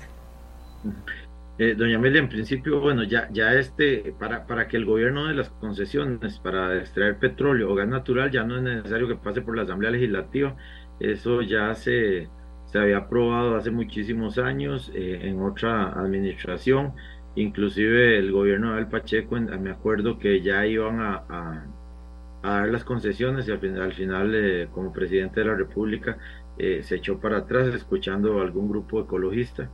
Eh, doña Amelia, en principio, bueno, ya, ya este, para, para que el gobierno de las concesiones para extraer petróleo o gas natural, ya no es necesario que pase por la Asamblea Legislativa, eso ya se, se había aprobado hace muchísimos años eh, en otra administración, inclusive el gobierno de Pacheco, me acuerdo que ya iban a, dar las concesiones y al final, al final eh, como presidente de la República, se echó para atrás escuchando a algún grupo ecologista.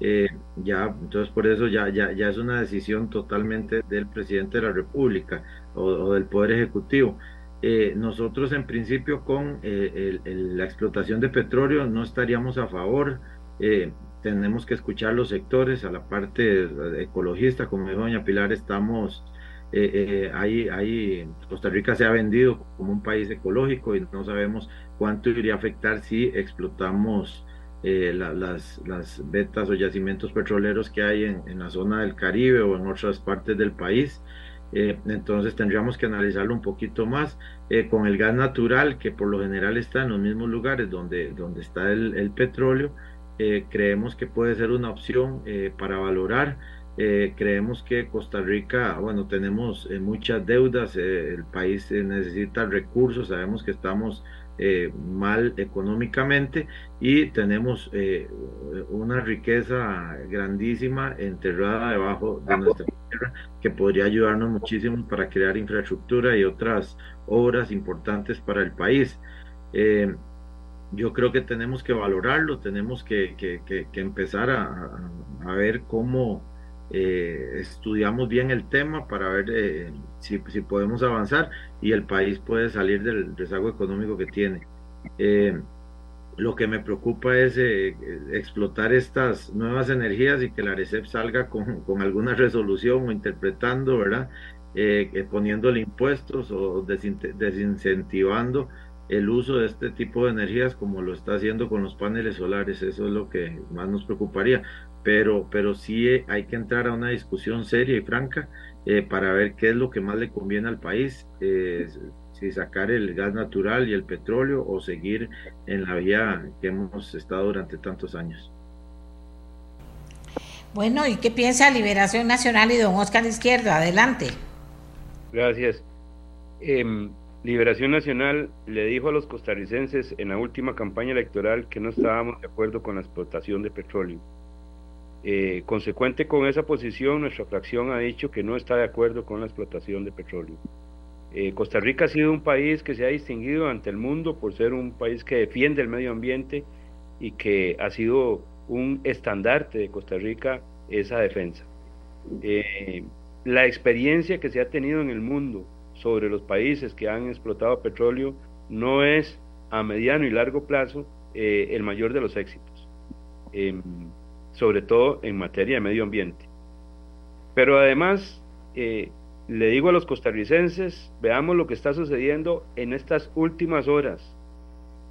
Eh, ya, entonces por eso ya, ya, ya es una decisión totalmente del presidente de la República o, del Poder Ejecutivo. Eh, nosotros en principio con eh, la explotación de petróleo no estaríamos a favor. tenemos que escuchar los sectores, a la parte ecologista, como dijo doña Pilar, estamos ahí, ahí Costa Rica se ha vendido como un país ecológico y no sabemos cuánto iría a afectar si explotamos eh, las, las vetas o yacimientos petroleros que hay en, la zona del Caribe o en otras partes del país. Eh, entonces tendríamos que analizarlo un poquito más eh, con el gas natural que por lo general está en los mismos lugares donde, donde está el petróleo. creemos que puede ser una opción para valorar. Creemos que Costa Rica, bueno, tenemos muchas deudas, el país necesita recursos, sabemos que estamos eh, mal económicamente y tenemos eh, una riqueza grandísima enterrada debajo de nuestra tierra que podría ayudarnos muchísimo para crear infraestructura y otras obras importantes para el país. Eh, yo creo que tenemos que valorarlo, tenemos que, empezar a, a ver cómo eh, estudiamos bien el tema para ver eh, si, podemos avanzar y el país puede salir del rezago económico que tiene. Eh, lo que me preocupa es explotar estas nuevas energías y que la ARECEP salga con, alguna resolución o interpretando, ¿verdad? poniéndole impuestos o desincentivando el uso de este tipo de energías como lo está haciendo con los paneles solares. Eso es lo que más nos preocuparía pero, pero sí eh, hay que entrar a una discusión seria y franca eh, para ver qué es lo que más le conviene al país, eh, si sacar el gas natural y el petróleo o seguir en la vía que hemos estado durante tantos años. Bueno, ¿y qué piensa Liberación Nacional y don Oscar Izquierdo? Adelante. Gracias. Em, Liberación Nacional le dijo a los costarricenses en la última campaña electoral que no estábamos de acuerdo con la explotación de petróleo. Eh, consecuente con esa posición, nuestra fracción ha dicho que no está de acuerdo con la explotación de petróleo. Eh, Costa Rica ha sido un país que se ha distinguido ante el mundo por ser un país que defiende el medio ambiente y que ha sido un estandarte de Costa Rica esa defensa. Eh, la experiencia que se ha tenido en el mundo sobre los países que han explotado petróleo no es a mediano y largo plazo eh, el mayor de los éxitos, em, sobre todo en materia de medio ambiente. Pero además, eh, le digo a los costarricenses, veamos lo que está sucediendo en estas últimas horas,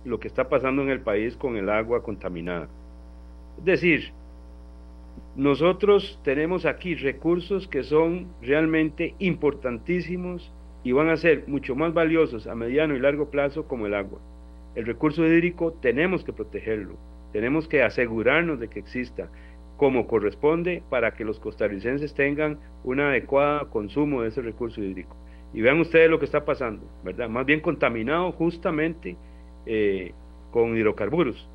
lo que está pasando en el país con el agua contaminada. Es decir, nosotros tenemos aquí recursos que son realmente importantísimos y van a ser mucho más valiosos a mediano y largo plazo como el agua. El recurso hídrico tenemos que protegerlo, tenemos que asegurarnos de que exista como corresponde para que los costarricenses tengan un adecuado consumo de ese recurso hídrico. Y vean ustedes lo que está pasando, ¿verdad? Más bien contaminado justamente eh, con hidrocarburos.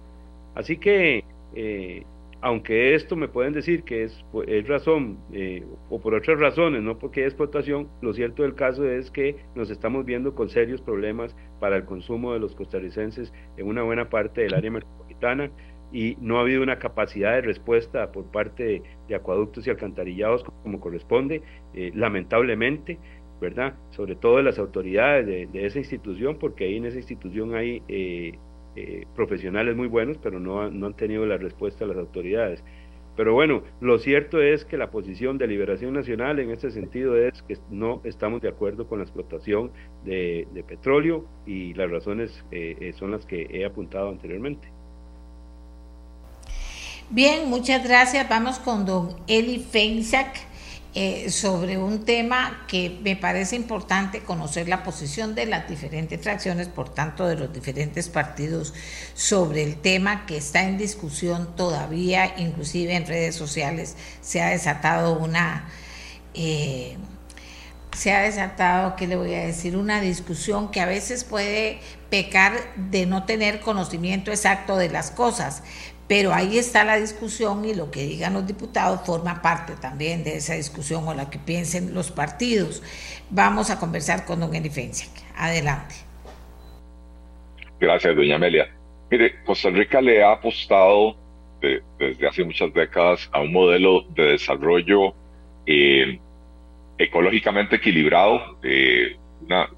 Así que eh, aunque esto me pueden decir que es, es razón eh, o por otras razones, no porque hay explotación, lo cierto del caso es que nos estamos viendo con serios problemas para el consumo de los costarricenses en una buena parte del área metropolitana y no ha habido una capacidad de respuesta por parte de, acueductos y alcantarillados como corresponde, eh, lamentablemente, ¿verdad? Sobre todo de las autoridades de, esa institución, porque ahí en esa institución hay... Eh, eh, profesionales muy buenos, pero no, no han tenido la respuesta de las autoridades. Pero bueno, lo cierto es que la posición de Liberación Nacional en ese sentido es que no estamos de acuerdo con la explotación de, petróleo y las razones eh, son las que he apuntado anteriormente. Bien, muchas gracias. Vamos con don Eli Feinsack eh, sobre un tema que me parece importante conocer la posición de las diferentes fracciones, por tanto de los diferentes partidos, sobre el tema que está en discusión todavía, inclusive en redes sociales se ha desatado una... Eh, se ha desatado, ¿qué le voy a decir? Una discusión que a veces puede pecar de no tener conocimiento exacto de las cosas, pero ahí está la discusión y lo que digan los diputados forma parte también de esa discusión o la que piensen los partidos. Vamos a conversar con don Elifencia. Adelante. Gracias, doña Amelia. Mire, Costa Rica le ha apostado desde hace muchas décadas a un modelo de desarrollo eh, ecológicamente equilibrado. Eh,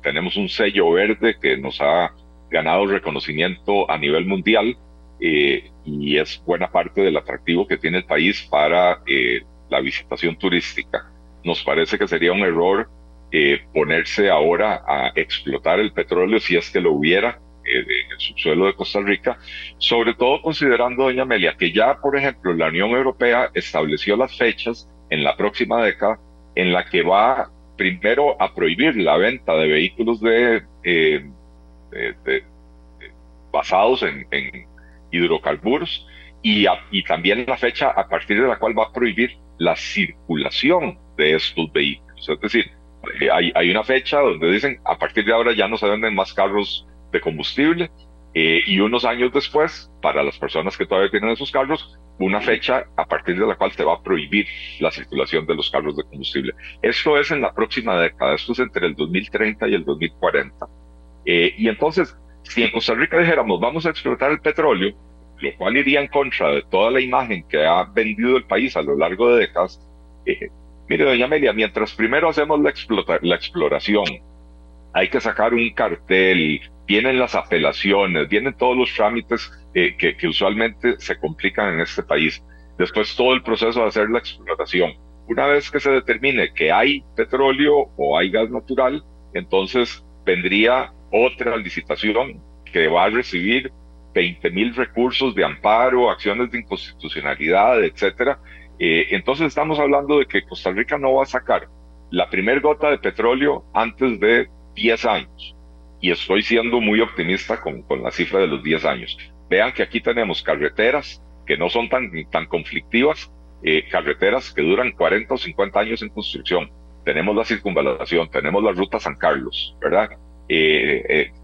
tenemos un sello verde que nos ha ganado reconocimiento a nivel mundial eh, y es buena parte del atractivo que tiene el país para eh, la visitación turística. Nos parece que sería un error eh, ponerse ahora a explotar el petróleo si es que lo hubiera en el subsuelo de Costa Rica, sobre todo considerando, doña Amelia, que ya, por ejemplo, la Unión Europea estableció las fechas en la próxima década en la que va primero a prohibir la venta de vehículos de, basados en, hidrocarburos y, y también la fecha a partir de la cual va a prohibir la circulación de estos vehículos. Es decir, eh, hay, hay, una fecha donde dicen a partir de ahora ya no se venden más carros de combustible eh, y unos años después, para las personas que todavía tienen esos carros, una fecha a partir de la cual se va a prohibir la circulación de los carros de combustible. Esto es en la próxima década, esto es entre el 2030 y el 2040. Eh, y entonces, si en Costa Rica dijéramos vamos a explotar el petróleo, lo cual iría en contra de toda la imagen que ha vendido el país a lo largo de décadas, eh, mire, doña Amelia, mientras primero hacemos la, la exploración, hay que sacar un cartel, vienen las apelaciones, vienen todos los trámites eh, que, usualmente se complican en este país. Después todo el proceso de hacer la exploración. Una vez que se determine que hay petróleo o hay gas natural, entonces vendría otra licitación que va a recibir 20 mil recursos de amparo, acciones de inconstitucionalidad, etcétera. Eh, entonces estamos hablando de que Costa Rica no va a sacar la primer gota de petróleo antes de 10 años. Y estoy siendo muy optimista con, con la cifra de los 10 años. Vean que aquí tenemos carreteras que no son tan, tan conflictivas, eh, carreteras que duran 40 o 50 años en construcción. Tenemos la circunvalación, tenemos la ruta San Carlos, ¿verdad?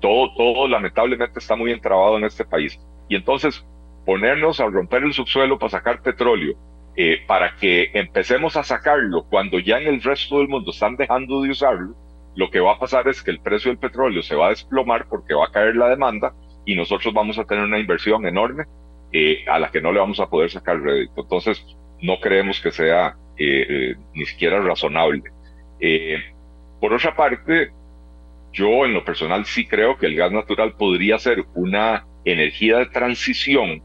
Todo, todo lamentablemente está muy entrabado en este país. Y entonces ponernos a romper el subsuelo para sacar petróleo, para que empecemos a sacarlo cuando ya en el resto del mundo están dejando de usarlo, lo que va a pasar es que el precio del petróleo se va a desplomar porque va a caer la demanda y nosotros vamos a tener una inversión enorme eh, a la que no le vamos a poder sacar rédito. Entonces, no creemos que sea eh, eh, ni siquiera razonable. por otra parte, yo en lo personal sí creo que el gas natural podría ser una energía de transición,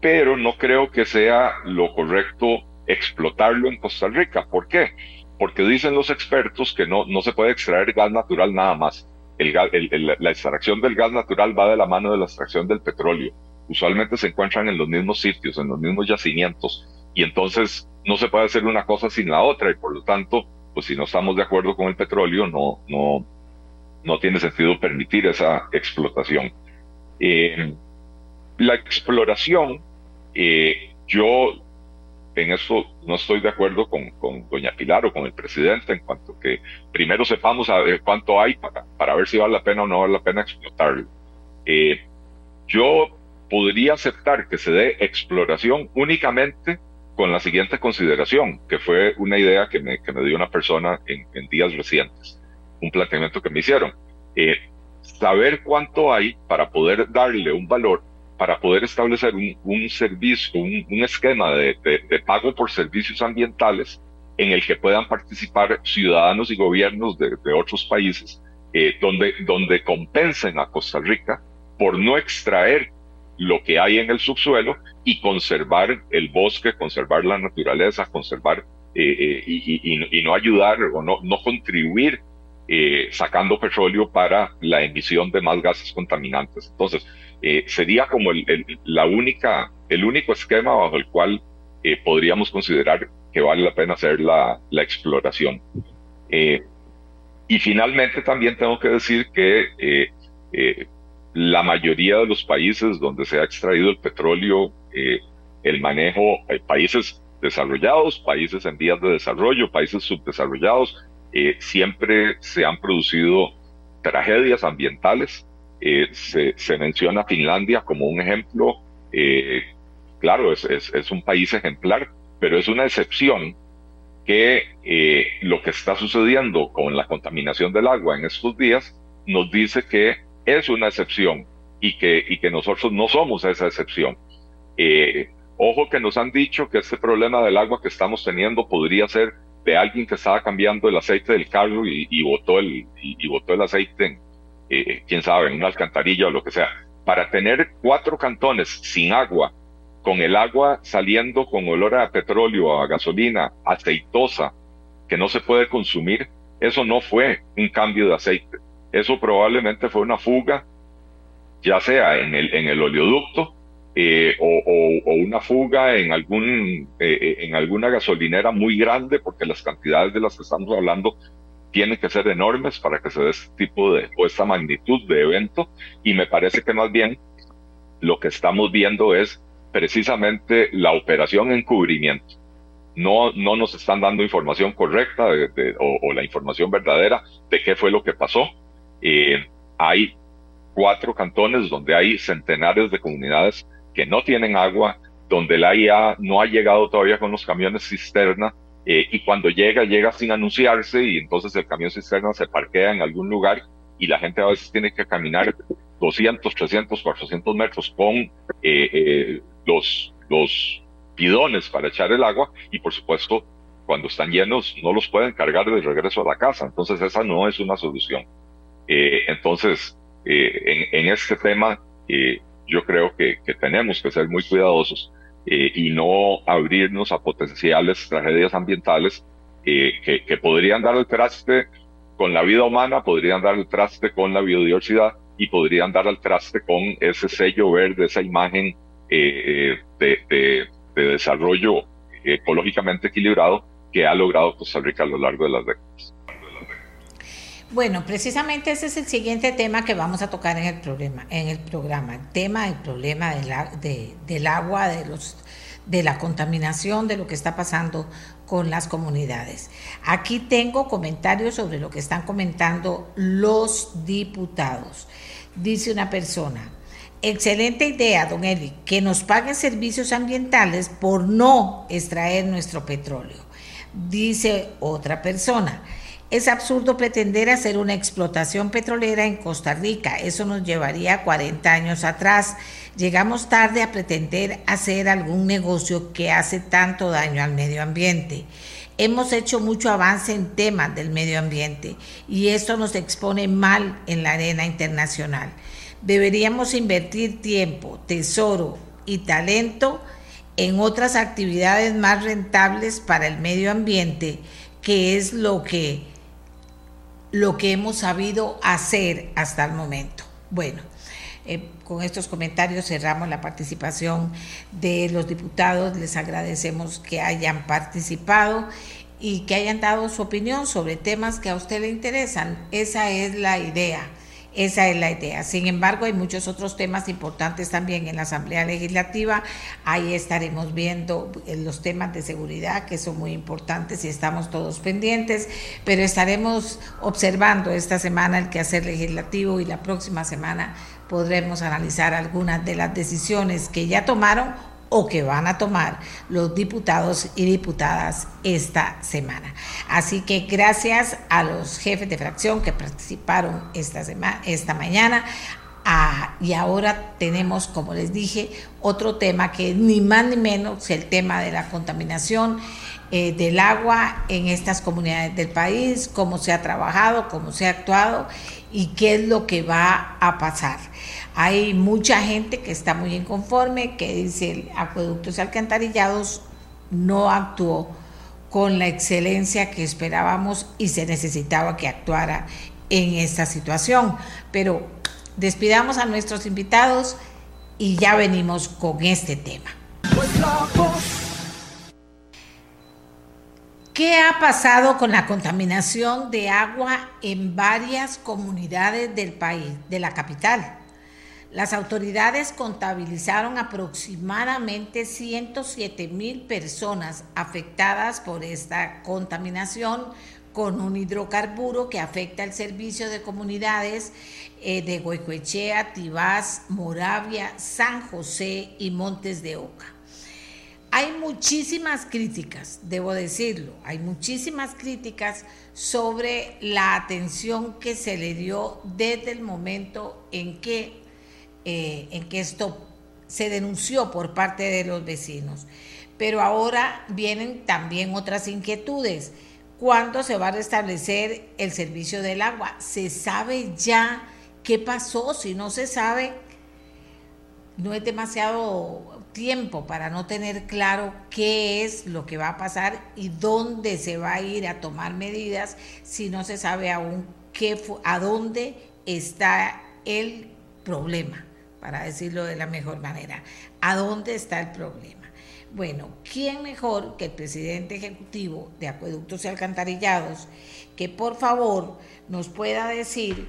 pero no creo que sea lo correcto explotarlo en Costa Rica. ¿Por qué? Porque dicen los expertos que no, no se puede extraer gas natural nada más. El, la extracción del gas natural va de la mano de la extracción del petróleo. Usualmente se encuentran en los mismos sitios, en los mismos yacimientos, y entonces no se puede hacer una cosa sin la otra, y por lo tanto, pues si no estamos de acuerdo con el petróleo, no, no, no tiene sentido permitir esa explotación. Eh, la exploración, eh, yo en eso no estoy de acuerdo con, con, doña Pilar o con el presidente en cuanto que primero sepamos a cuánto hay para, para ver si vale la pena o no vale la pena explotarlo. Eh, yo podría aceptar que se dé exploración únicamente con la siguiente consideración, que fue una idea que me, que me dio una persona en, días recientes, un planteamiento que me hicieron. Eh, saber cuánto hay para poder darle un valor para poder establecer un, servicio, un, esquema de, pago por servicios ambientales en el que puedan participar ciudadanos y gobiernos de, otros países, eh, donde, donde compensen a Costa Rica por no extraer lo que hay en el subsuelo y conservar el bosque, conservar la naturaleza, conservar eh, eh, y, no ayudar o no, no contribuir sacando petróleo para la emisión de más gases contaminantes. Entonces, eh, sería como el, la única, el único esquema bajo el cual eh, podríamos considerar que vale la pena hacer la, la exploración. Eh, y finalmente también tengo que decir que la mayoría de los países donde se ha extraído el petróleo, el manejo, países desarrollados, países en vías de desarrollo, países subdesarrollados, siempre se han producido tragedias ambientales eh, se, menciona Finlandia como un ejemplo, eh, claro, es, es, un país ejemplar, pero es una excepción que eh, lo que está sucediendo con la contaminación del agua en estos días nos dice que es una excepción y que, y que nosotros no somos esa excepción. ojo que nos han dicho que este problema del agua que estamos teniendo podría ser de alguien que estaba cambiando el aceite del carro y, botó, el, y, botó el aceite en, eh, quién sabe, en una alcantarilla o lo que sea, para tener cuatro cantones sin agua, con el agua saliendo con olor a petróleo, a gasolina, aceitosa, que no se puede consumir, eso no fue un cambio de aceite. Eso probablemente fue una fuga, ya sea en el, en el oleoducto eh, o, una fuga en, algún, eh, en alguna gasolinera muy grande, porque las cantidades de las que estamos hablando tienen que ser enormes para que se dé este tipo de o esta magnitud de evento y me parece que más bien lo que estamos viendo es precisamente la operación encubrimiento. No, no nos están dando información correcta o, la información verdadera de qué fue lo que pasó. Eh, hay cuatro cantones donde hay centenares de comunidades que no tienen agua, donde la IA no ha llegado todavía con los camiones cisterna eh, y cuando llega, llega sin anunciarse y entonces el camión cisterna se parquea en algún lugar y la gente a veces tiene que caminar 200, 300, 400 metros con eh, eh, los, los bidones para echar el agua y por supuesto cuando están llenos no los pueden cargar de regreso a la casa. Entonces esa no es una solución. entonces, en, en, este tema yo creo que, tenemos que ser muy cuidadosos eh, y no abrirnos a potenciales tragedias ambientales eh, que, podrían dar el traste con la vida humana, podrían dar el traste con la biodiversidad y podrían dar el traste con ese sello verde, esa imagen eh, de, desarrollo ecológicamente equilibrado que ha logrado Costa Rica a lo largo de las décadas. Bueno, precisamente ese es el siguiente tema que vamos a tocar en el programa, en el programa, tema del problema del, de, del agua, de de la contaminación, de lo que está pasando con las comunidades. Aquí tengo comentarios sobre lo que están comentando los diputados. Dice una persona, excelente idea, don Eli, que nos paguen servicios ambientales por no extraer nuestro petróleo. Dice otra persona, es absurdo pretender hacer una explotación petrolera en Costa Rica. Eso nos llevaría 40 años atrás. Llegamos tarde a pretender hacer algún negocio que hace tanto daño al medio ambiente. Hemos hecho mucho avance en temas del medio ambiente y esto nos expone mal en la arena internacional. Deberíamos invertir tiempo, tesoro y talento en otras actividades más rentables para el medio ambiente, que es lo que lo que hemos sabido hacer hasta el momento. Bueno, eh, con estos comentarios cerramos la participación de los diputados. Les agradecemos que hayan participado y que hayan dado su opinión sobre temas que a usted le interesan. Esa es la idea. Esa es la idea. Sin embargo, hay muchos otros temas importantes también en la Asamblea Legislativa. Ahí estaremos viendo eh, los temas de seguridad que son muy importantes y estamos todos pendientes, pero estaremos observando esta semana el quehacer legislativo y la próxima semana podremos analizar algunas de las decisiones que ya tomaron o que van a tomar los diputados y diputadas esta semana. Así que gracias a los jefes de fracción que participaron esta, semana, esta mañana. Ah, y ahora tenemos, como les dije, otro tema que ni más ni menos el tema de la contaminación eh, del agua en estas comunidades del país, cómo se ha trabajado, cómo se ha actuado y qué es lo que va a pasar. Hay mucha gente que está muy inconforme, que dice acueductos y alcantarillados no actuó con la excelencia que esperábamos y se necesitaba que actuara en esta situación. Pero despidamos a nuestros invitados y ya venimos con este tema. ¿Qué ha pasado con la contaminación de agua en varias comunidades del país, de la capital? Las autoridades contabilizaron aproximadamente 107 mil personas afectadas por esta contaminación con un hidrocarburo que afecta el servicio de comunidades eh, de Huecoechea, Tibás, Moravia, San José y Montes de Oca. Hay muchísimas críticas, debo decirlo, hay muchísimas críticas sobre la atención que se le dio desde el momento en que eh, en que esto se denunció por parte de los vecinos. Pero ahora vienen también otras inquietudes. ¿Cuándo se va a restablecer el servicio del agua? ¿Se sabe ya qué pasó? Si no se sabe, no es demasiado tiempo para no tener claro qué es lo que va a pasar y dónde se va a ir a tomar medidas si no se sabe aún qué, a dónde está el problema para decirlo de la mejor manera. ¿A dónde está el problema? Bueno, ¿quién mejor que el presidente ejecutivo de Acueductos y Alcantarillados que por favor nos pueda decir,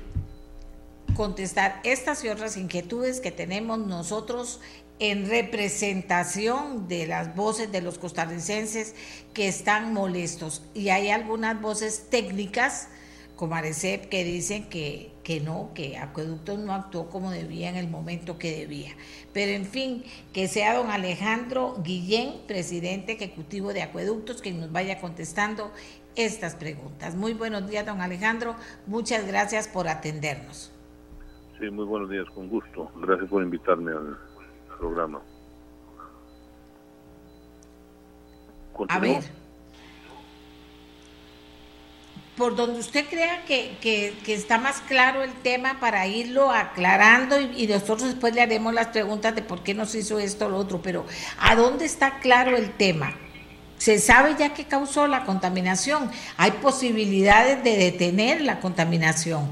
contestar estas y otras inquietudes que tenemos nosotros en representación de las voces de los costarricenses que están molestos? Y hay algunas voces técnicas como Arecep que dicen que, que no, que Acueductos no actuó como debía en el momento que debía. Pero en fin, que sea don Alejandro Guillén, presidente ejecutivo de Acueductos, quien nos vaya contestando estas preguntas. Muy buenos días, don Alejandro. Muchas gracias por atendernos. Sí, muy buenos días, con gusto. Gracias por invitarme al programa. A ver por donde usted crea que, está más claro el tema para irlo aclarando y, nosotros después le haremos las preguntas de por qué nos hizo esto o lo otro, pero ¿a dónde está claro el tema? ¿Se sabe ya qué causó la contaminación? ¿Hay posibilidades de detener la contaminación?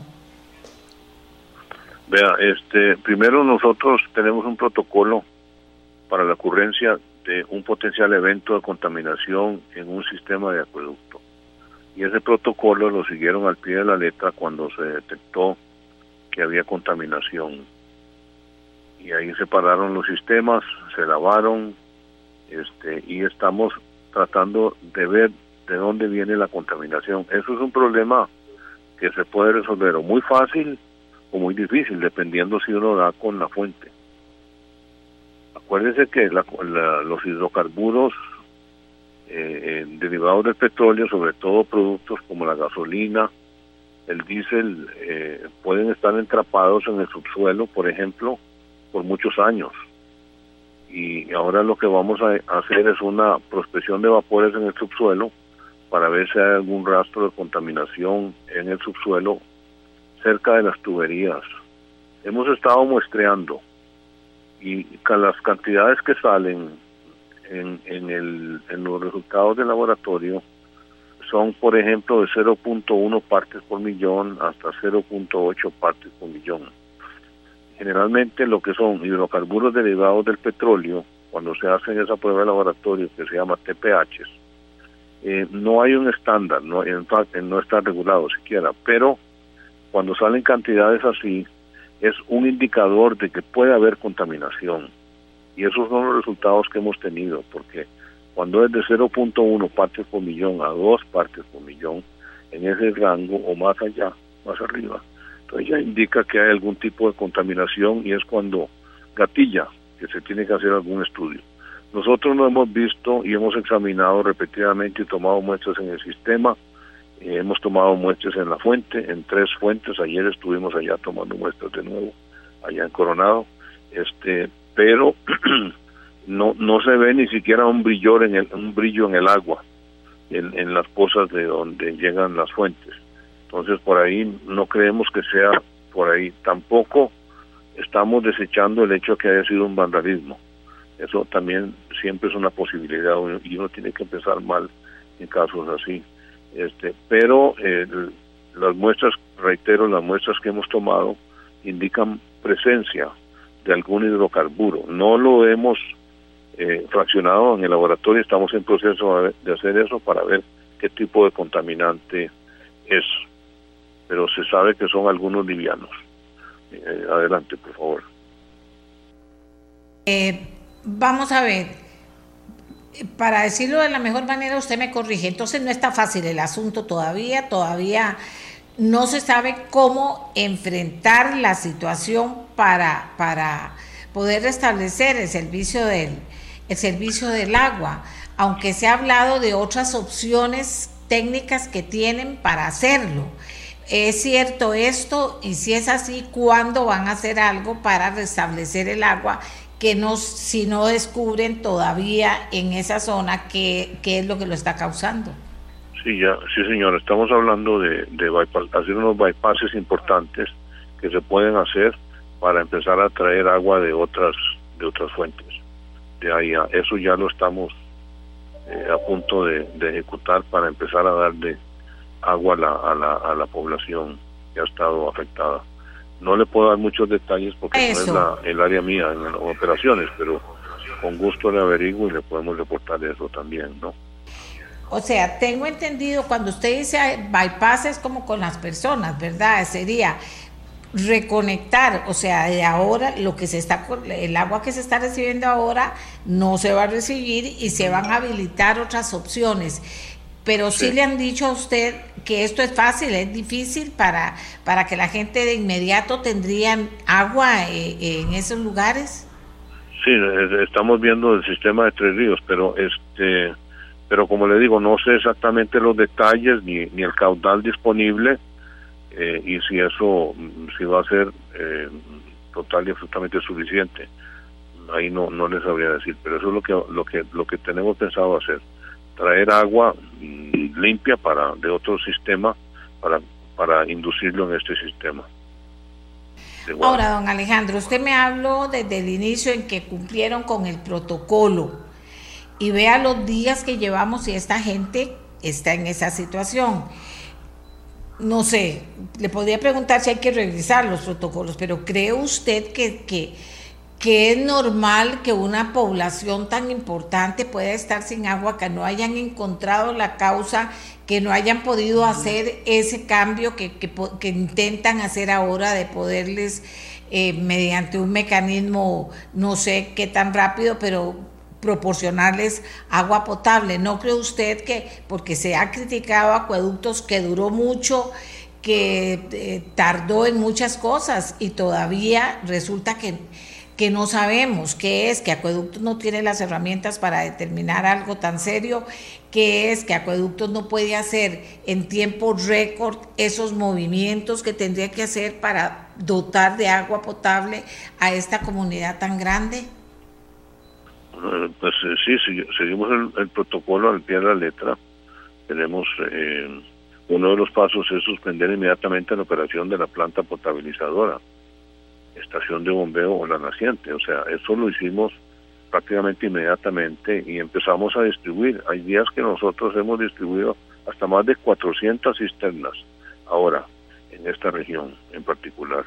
Vea, este, primero nosotros tenemos un protocolo para la ocurrencia de un potencial evento de contaminación en un sistema de acueducto y ese protocolo lo siguieron al pie de la letra cuando se detectó que había contaminación. Y ahí se pararon los sistemas, se lavaron, este, y estamos tratando de ver de dónde viene la contaminación. Eso es un problema que se puede resolver o muy fácil o muy difícil, dependiendo si uno da con la fuente. Acuérdense que los hidrocarburos eh, derivados del petróleo, sobre todo productos como la gasolina, el diésel, eh, pueden estar entrapados en el subsuelo, por ejemplo, por muchos años. Y ahora lo que vamos a hacer es una prospección de vapores en el subsuelo para ver si hay algún rastro de contaminación en el subsuelo cerca de las tuberías. Hemos estado muestreando y las cantidades que salen en, en, el, en los resultados del laboratorio son, por ejemplo, de 0.1 partes por millón hasta 0.8 partes por millón. Generalmente lo que son hidrocarburos derivados del petróleo, cuando se hacen esa prueba de laboratorio que se llama TPH, eh, no hay un estándar, no, en, no está regulado siquiera, pero cuando salen cantidades así, es un indicador de que puede haber contaminación. Y esos son los resultados que hemos tenido, porque cuando es de 0.1 partes por millón a 2 partes por millón, en ese rango o más allá, más arriba, entonces ya indica que hay algún tipo de contaminación y es cuando gatilla que se tiene que hacer algún estudio. Nosotros lo hemos visto y hemos examinado repetidamente y tomado muestras en el sistema, eh, hemos tomado muestras en la fuente, en tres fuentes, ayer estuvimos allá tomando muestras de nuevo, allá en Coronado, este, pero no no se ve ni siquiera un brillo en el un brillo en el agua en, en las pozas de donde llegan las fuentes. Entonces por ahí no creemos que sea por ahí. Tampoco estamos desechando el hecho de que haya sido un vandalismo. Eso también siempre es una posibilidad y uno tiene que empezar mal en casos así. Este pero eh, las muestras reitero las muestras que hemos tomado indican presencia de algún hidrocarburo no lo hemos eh, fraccionado en el laboratorio. Estamos en proceso de hacer eso para ver qué tipo de contaminante es. Pero se sabe que son algunos livianos. Eh, adelante, por favor. Eh, vamos a ver. Para decirlo de la mejor manera, usted me corrige. Entonces no está fácil el asunto todavía. Todavía no se sabe cómo enfrentar la situación para, para poder restablecer el servicio del, el servicio del agua, aunque se ha hablado de otras opciones técnicas que tienen para hacerlo. ¿Es cierto esto? Y si es así, ¿cuándo van a hacer algo para restablecer el agua que no, si no descubren todavía en esa zona qué, qué es lo que lo está causando? Sí, ya, sí señor, estamos hablando de, de hacer unos bypasses importantes que se pueden hacer para empezar a traer agua de otras, de otras fuentes de ahí eso ya lo estamos eh, a punto de, ejecutar para empezar a darle agua a la, a la, a la población que ha estado afectada. No le puedo dar muchos detalles porque no es la, el área mía en, las operaciones, pero con gusto le averiguo y le podemos reportar eso también, ¿no? O sea, tengo entendido, cuando usted dice bypass es como con las personas, ¿verdad? Sería reconectar, o sea, de ahora lo que se está, el agua que se está recibiendo ahora no se va a recibir y se van a habilitar otras opciones. Pero sí, le han dicho a usted que esto es fácil, es difícil para, para que la gente de inmediato tendrían agua eh, en esos lugares. Sí, estamos viendo el sistema de Tres Ríos, pero este, pero como le digo, no sé exactamente los detalles ni, ni el caudal disponible eh, y si eso si va a ser eh, total y absolutamente suficiente. Ahí no no les sabría decir pero eso es lo que lo que lo que tenemos pensado hacer. Traer agua mm, limpia para de otro sistema para para inducirlo en este sistema. Ahora, don Alejandro, usted me habló desde el inicio en que cumplieron con el protocolo y vea los días que llevamos y esta gente está en esa situación. No sé, le podría preguntar si hay que revisar los protocolos, pero ¿cree usted que, que, es normal que una población tan importante pueda estar sin agua, que no hayan encontrado la causa, que no hayan podido hacer ese cambio que, que, intentan hacer ahora de poderles, eh, mediante un mecanismo, no sé qué tan rápido, pero proporcionarles agua potable. ¿No cree usted que, porque se ha criticado acueductos que duró mucho, que eh, tardó en muchas cosas y todavía resulta que, que no sabemos qué es, que Acueductos no tiene las herramientas para determinar algo tan serio, qué es que Acueductos no puede hacer en tiempo récord esos movimientos que tendría que hacer para dotar de agua potable a esta comunidad tan grande. Eh, pues eh, sí, seguimos el, protocolo al pie de la letra. Tenemos eh, uno de los pasos es suspender inmediatamente la operación de la planta potabilizadora, estación de bombeo o la naciente. O sea, eso lo hicimos prácticamente inmediatamente y empezamos a distribuir. Hay días que nosotros hemos distribuido hasta más de 400 cisternas ahora en esta región en particular.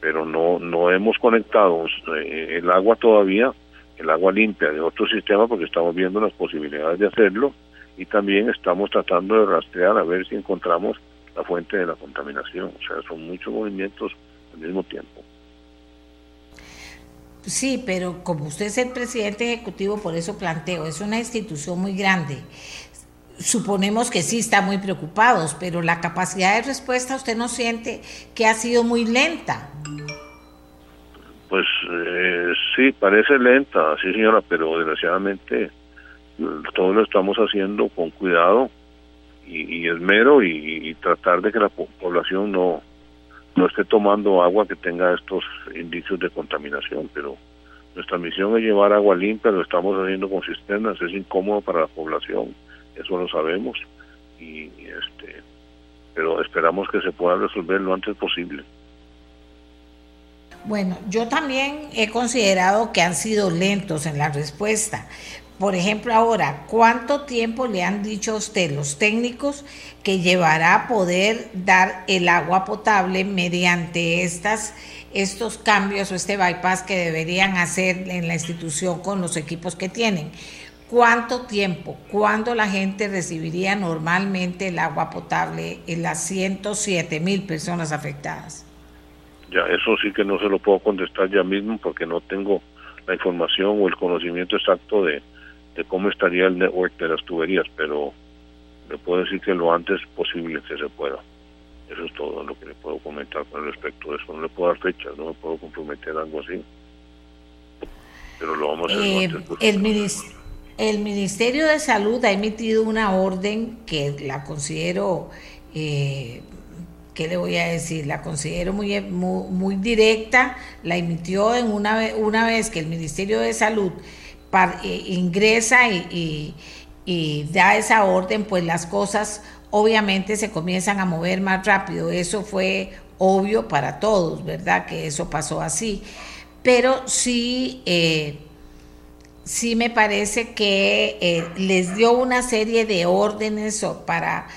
Pero no no hemos conectado eh, el agua todavía, el agua limpia de otro sistema porque estamos viendo las posibilidades de hacerlo y también estamos tratando de rastrear a ver si encontramos la fuente de la contaminación. O sea, son muchos movimientos al mismo tiempo. Sí, pero como usted es el presidente ejecutivo, por eso planteo, es una institución muy grande. Suponemos que sí está muy preocupados, pero la capacidad de respuesta usted no siente que ha sido muy lenta. Pues eh, sí, parece lenta, sí señora, pero desgraciadamente todo lo estamos haciendo con cuidado y, esmero y, tratar de que la población no, no esté tomando agua que tenga estos indicios de contaminación, pero nuestra misión es llevar agua limpia, lo estamos haciendo con cisternas, es incómodo para la población, eso lo sabemos, y este pero esperamos que se pueda resolver lo antes posible. Bueno, yo también he considerado que han sido lentos en la respuesta, por ejemplo, ahora, ¿cuánto tiempo le han dicho a usted los técnicos que llevará a poder dar el agua potable mediante estas, estos cambios o este bypass que deberían hacer en la institución con los equipos que tienen? ¿Cuánto tiempo? ¿Cuándo la gente recibiría normalmente el agua potable en las 107 mil personas afectadas? Ya, eso sí que no se lo puedo contestar ya mismo porque no tengo la información o el conocimiento exacto de, de cómo estaría el network de las tuberías, pero le puedo decir que lo antes posible que se pueda. Eso es todo lo que le puedo comentar con respecto a eso. No le puedo dar fechas, no me puedo comprometer a algo así. Pero lo vamos a hacer. Eh, el, el Ministerio de Salud ha emitido una orden que la considero, eh, ¿qué le voy a decir? La considero muy, muy, directa. La emitió en una, vez que el Ministerio de Salud eh, ingresa y, da esa orden, pues las cosas obviamente se comienzan a mover más rápido. Eso fue obvio para todos, ¿verdad? Que eso pasó así. Pero sí, eh, sí me parece que eh, les dio una serie de órdenes para,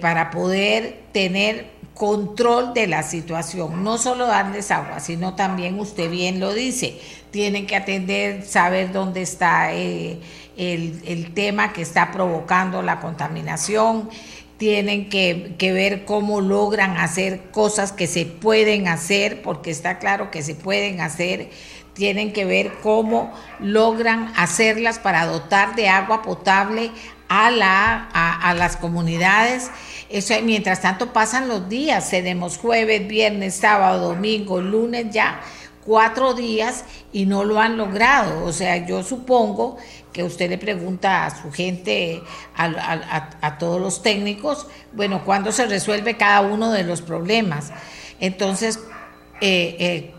para poder tener control de la situación, no solo darles agua, sino también, usted bien lo dice, tienen que atender, saber dónde está eh, el, tema que está provocando la contaminación, tienen que, que, ver cómo logran hacer cosas que se pueden hacer, porque está claro que se pueden hacer, tienen que ver cómo logran hacerlas para dotar de agua potable a, la, a, las comunidades. Eso, mientras tanto pasan los días, tenemos jueves, viernes, sábado, domingo, lunes ya cuatro días y no lo han logrado. O sea, yo supongo que usted le pregunta a su gente, a, todos los técnicos, bueno, ¿cuándo se resuelve cada uno de los problemas? Entonces, eh, eh,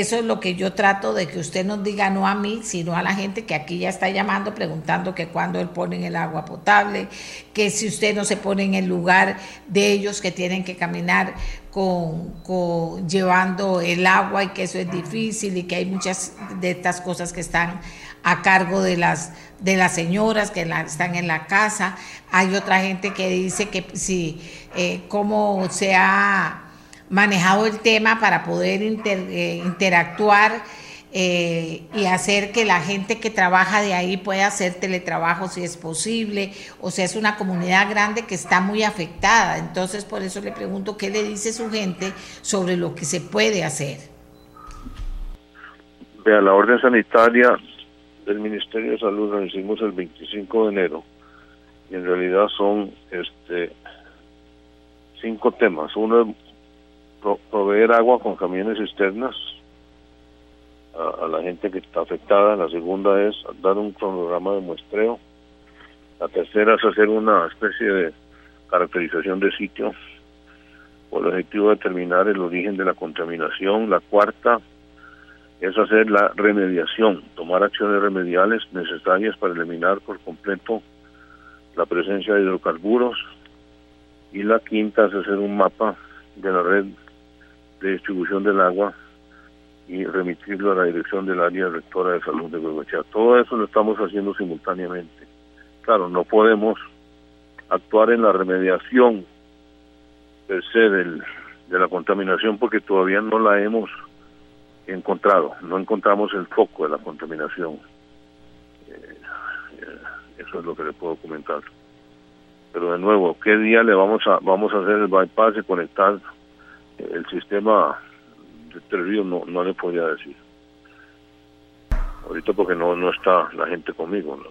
eso es lo que yo trato de que usted nos diga, no a mí, sino a la gente que aquí ya está llamando, preguntando que cuándo él pone el agua potable, que si usted no se pone en el lugar de ellos que tienen que caminar con, llevando el agua y que eso es difícil y que hay muchas de estas cosas que están a cargo de las de las señoras que están en la casa. Hay otra gente que dice que si eh, cómo se ha manejado el tema para poder eh, interactuar eh, y hacer que la gente que trabaja de ahí pueda hacer teletrabajo si es posible. O sea, es una comunidad grande que está muy afectada. Entonces, por eso le pregunto qué le dice su gente sobre lo que se puede hacer. Vea, la orden sanitaria del Ministerio de Salud la hicimos el 25 de enero y en realidad son este cinco temas. Uno es proveer agua con camiones externas a, la gente que está afectada. La segunda es dar un cronograma de muestreo. La tercera es hacer una especie de caracterización de sitio con el objetivo de determinar el origen de la contaminación. La cuarta es hacer la remediación, tomar acciones remediales necesarias para eliminar por completo la presencia de hidrocarburos. Y la quinta es hacer un mapa de la red de distribución del agua y remitirlo a la dirección del área rectora de salud de Huehuechea. Todo eso lo estamos haciendo simultáneamente. Claro, no podemos actuar en la remediación per se del, de la contaminación porque todavía no la hemos encontrado, no encontramos el foco de la contaminación. Eh, eh, eso es lo que le puedo comentar. Pero de nuevo, ¿qué día le vamos a vamos a hacer el bypass y conectar el sistema de río? No, le podría decir. Ahorita porque no, no está la gente conmigo. ¿no?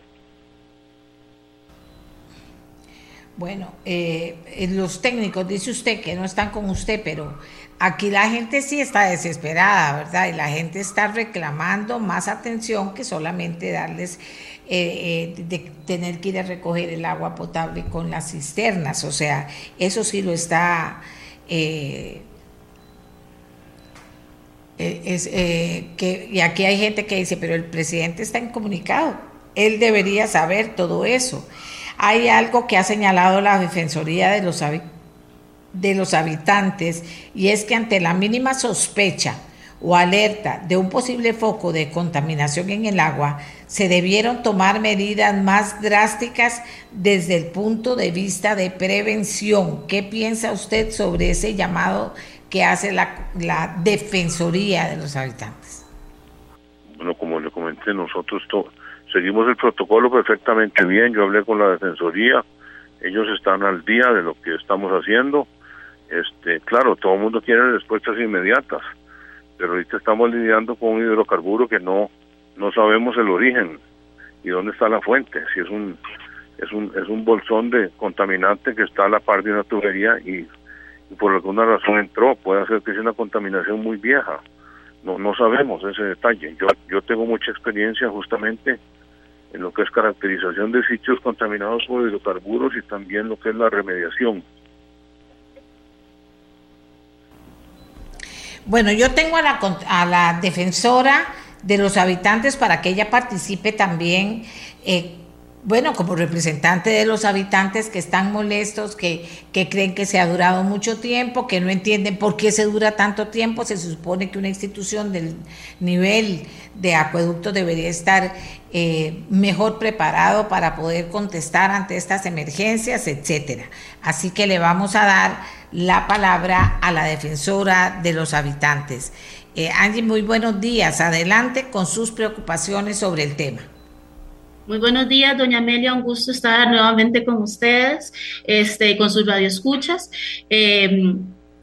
Bueno, eh, los técnicos, dice usted que no están con usted, pero aquí la gente sí está desesperada, ¿verdad? Y la gente está reclamando más atención que solamente darles, eh, eh, de tener que ir a recoger el agua potable con las cisternas. O sea, eso sí lo está... es, que, y aquí hay gente que dice, pero el presidente está incomunicado, él debería saber todo eso hay algo que ha señalado la Defensoría de los, de los Habitantes y es que ante la mínima sospecha o alerta de un posible foco de contaminación en el agua, se debieron tomar medidas más drásticas desde el punto de vista de prevención. ¿Qué piensa usted sobre ese llamado que hace la, Defensoría de los Habitantes? Bueno, como le comenté, nosotros seguimos el protocolo perfectamente bien. Yo hablé con la Defensoría, ellos están al día de lo que estamos haciendo. Este, claro, todo el mundo quiere respuestas inmediatas, pero ahorita estamos lidiando con un hidrocarburo que no no sabemos el origen y dónde está la fuente, si es un es un es un bolsón de contaminante que está a la par de una tubería y, por alguna razón entró, puede ser que sea una contaminación muy vieja. No no sabemos ese detalle. Yo yo tengo mucha experiencia justamente en lo que es caracterización de sitios contaminados por hidrocarburos y también lo que es la remediación. Bueno, yo tengo a la, a la defensora de los habitantes para que ella participe también. Eh, bueno, como representante de los habitantes que están molestos, que, que, creen que se ha durado mucho tiempo, que no entienden por qué se dura tanto tiempo, se supone que una institución del nivel de acueducto debería estar eh, mejor preparado para poder contestar ante estas emergencias, etcétera. Así que le vamos a dar la palabra a la defensora de los habitantes. Eh, Angie, muy buenos días. Adelante con sus preocupaciones sobre el tema. Muy buenos días, doña Amelia, un gusto estar nuevamente con ustedes, este, con sus radioescuchas. Eh,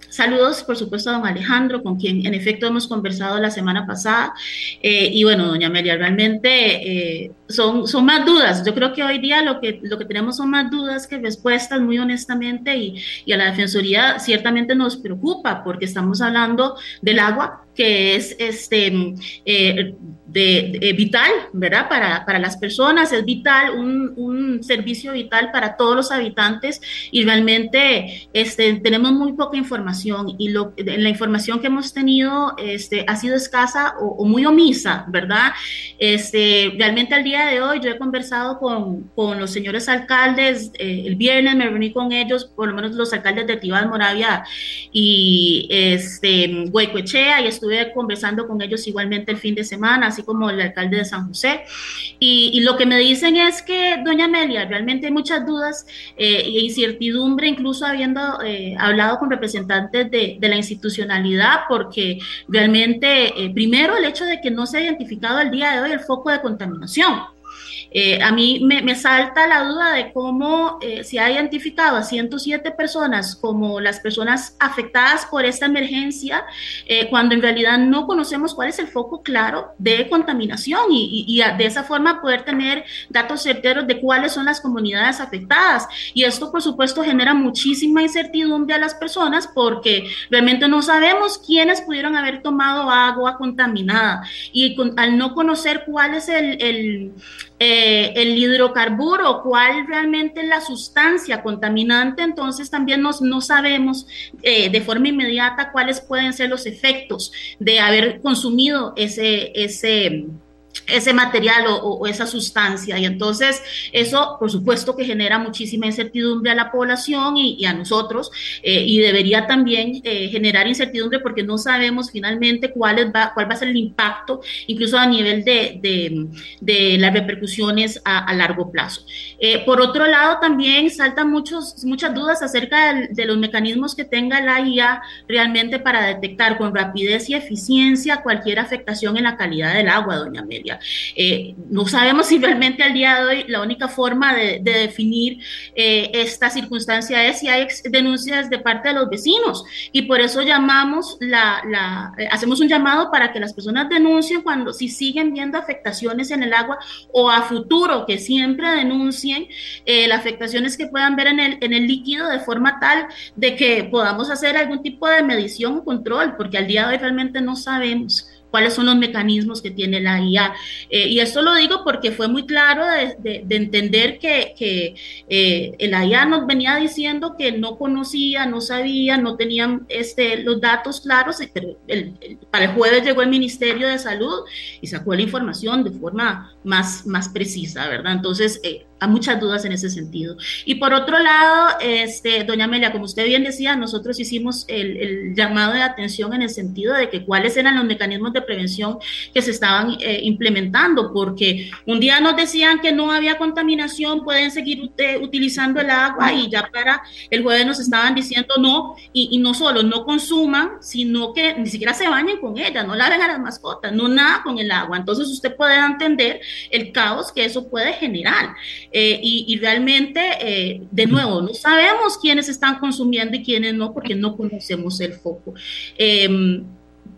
saludos, por supuesto, a don Alejandro, con quien en efecto hemos conversado la semana pasada. Eh, y bueno, doña Amelia, realmente eh, son, son más dudas. Yo creo que hoy día lo que, lo que tenemos son más dudas que respuestas, muy honestamente, y, y a la Defensoría ciertamente nos preocupa porque estamos hablando del agua que es este, eh, de, vital, ¿verdad? Para, para, las personas, es vital, un, un, servicio vital para todos los habitantes y realmente este, tenemos muy poca información y lo, la información que hemos tenido este, ha sido escasa o, muy omisa, ¿verdad? Este, realmente al día de hoy yo he conversado con, con los señores alcaldes, eh, el viernes me reuní con ellos, por lo menos los alcaldes de Tibás, Moravia y este, Huecoechea y estuve conversando con ellos igualmente el fin de semana, así como el alcalde de San José. Y, lo que me dicen es que, doña Amelia, realmente hay muchas dudas e incertidumbre, incluso habiendo eh, hablado con representantes de, de, la institucionalidad, porque realmente, eh, primero, el hecho de que no se ha identificado al día de hoy el foco de contaminación. Eh, a mí me, salta la duda de cómo eh, se ha identificado a 107 personas como las personas afectadas por esta emergencia, eh, cuando en realidad no conocemos cuál es el foco claro de contaminación y, y, de esa forma poder tener datos certeros de cuáles son las comunidades afectadas. Y esto, por supuesto, genera muchísima incertidumbre a las personas porque realmente no sabemos quiénes pudieron haber tomado agua contaminada. Y al no conocer cuál es el, el, eh, el hidrocarburo, cuál realmente es la sustancia contaminante, entonces también nos, no sabemos eh, de forma inmediata cuáles pueden ser los efectos de haber consumido ese, ese ese material o, esa sustancia. Y entonces eso, por supuesto, que genera muchísima incertidumbre a la población y, a nosotros, eh, y debería también eh, generar incertidumbre porque no sabemos finalmente cuál, va, cuál va a ser el impacto, incluso a nivel de, de, las repercusiones a, largo plazo. Eh, por otro lado, también saltan muchos, muchas dudas acerca de, los mecanismos que tenga la IA realmente para detectar con rapidez y eficiencia cualquier afectación en la calidad del agua, doña Mel. Eh, no sabemos si realmente al día de hoy la única forma de, definir eh, esta circunstancia es si hay denuncias de parte de los vecinos. Y por eso llamamos la, eh, hacemos un llamado para que las personas denuncien cuando si siguen viendo afectaciones en el agua o a futuro que siempre denuncien las afectaciones que puedan ver en el, en el líquido de forma tal de que podamos hacer algún tipo de medición o control, porque al día de hoy realmente no sabemos cuáles son los mecanismos que tiene la IA. Eh, y esto lo digo porque fue muy claro de, entender que, que eh, la IA nos venía diciendo que no conocía, no sabía, no tenían este, los datos claros, pero para el jueves llegó el Ministerio de Salud y sacó la información de forma más, más precisa, ¿verdad? Entonces, eh, hay muchas dudas en ese sentido. Y por otro lado, este, doña Amelia, como usted bien decía, nosotros hicimos el, llamado de atención en el sentido de que cuáles eran los mecanismos de prevención que se estaban eh, implementando, porque un día nos decían que no había contaminación, pueden seguir utilizando el agua y ya para el jueves nos estaban diciendo no, y, y, no solo no consuman, sino que ni siquiera se bañen con ella, no laven a las mascotas, no nada con el agua. Entonces usted puede entender el caos que eso puede generar. Eh, y, realmente, eh, de nuevo, no sabemos quiénes están consumiendo y quiénes no, porque no conocemos el foco. Em,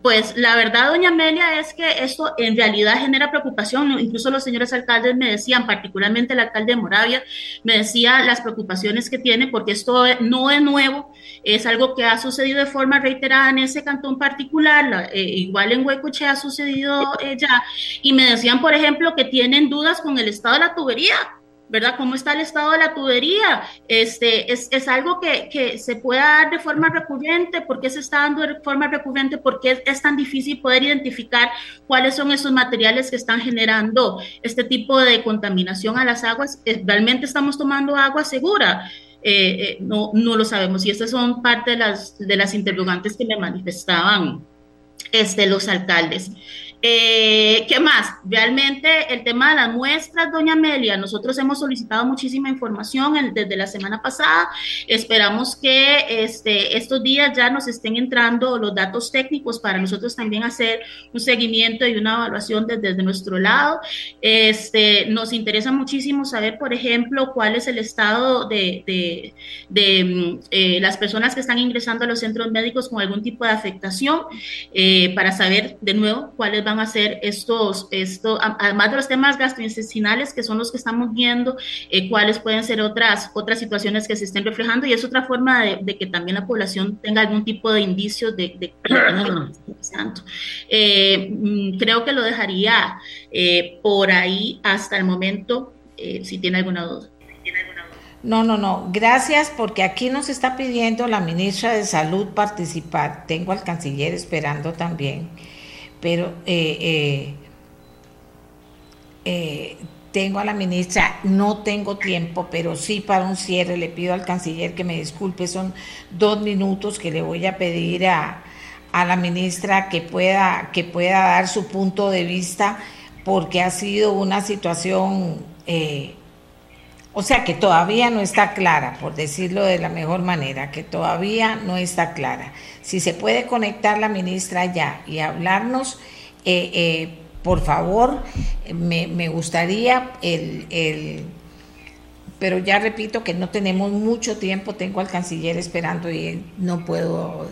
pues la verdad, doña Amelia, es que esto en realidad genera preocupación. Incluso los señores alcaldes me decían, particularmente el alcalde de Moravia, me decía las preocupaciones que tiene, porque esto no es nuevo, es algo que ha sucedido de forma reiterada en ese cantón particular, eh, igual en Huecoche ha sucedido ya. Y me decían, por ejemplo, que tienen dudas con el estado de la tubería ¿verdad? ¿Cómo está el estado de la tubería? Este, es, algo que, que, se puede dar de forma recurrente, ¿por qué se está dando de forma recurrente? ¿Por qué es, tan difícil poder identificar cuáles son esos materiales que están generando este tipo de contaminación a las aguas? Eh, ¿Realmente estamos tomando agua segura? Eh, eh, no, no lo sabemos y estas son parte de las, de las interrogantes que me manifestaban este, los alcaldes. Eh, ¿Qué más? Realmente el tema de las muestras, doña Amelia, nosotros hemos solicitado muchísima información desde la semana pasada. Esperamos que este, estos días ya nos estén entrando los datos técnicos para nosotros también hacer un seguimiento y una evaluación desde, nuestro lado. Este, nos interesa muchísimo saber, por ejemplo, cuál es el estado de, mm, eh, las personas que están ingresando a los centros médicos con algún tipo de afectación, eh, para saber de nuevo cuáles van a ser estos, esto, además de los temas gastrointestinales, que son los que estamos viendo, eh, cuáles pueden ser otras, otras situaciones que se estén reflejando, y es otra forma de, que también la población tenga algún tipo de indicios de, de, eh, mm, creo que lo dejaría eh, por ahí hasta el momento, si tiene alguna duda. No, no, no. Gracias porque aquí nos está pidiendo la ministra de Salud participar. Tengo al canciller esperando también pero eh, eh, eh, tengo a la ministra, no tengo tiempo, pero sí para un cierre le pido al canciller que me disculpe, son dos minutos que le voy a pedir a, la ministra que pueda, que pueda dar su punto de vista, porque ha sido una situación, o sea, que todavía no está clara, por decirlo de la mejor manera, que todavía no está clara si se puede conectar la ministra ya y hablarnos, eh, eh, por favor, me, me gustaría el, el pero ya repito que no tenemos mucho tiempo, tengo al canciller esperando y no puedo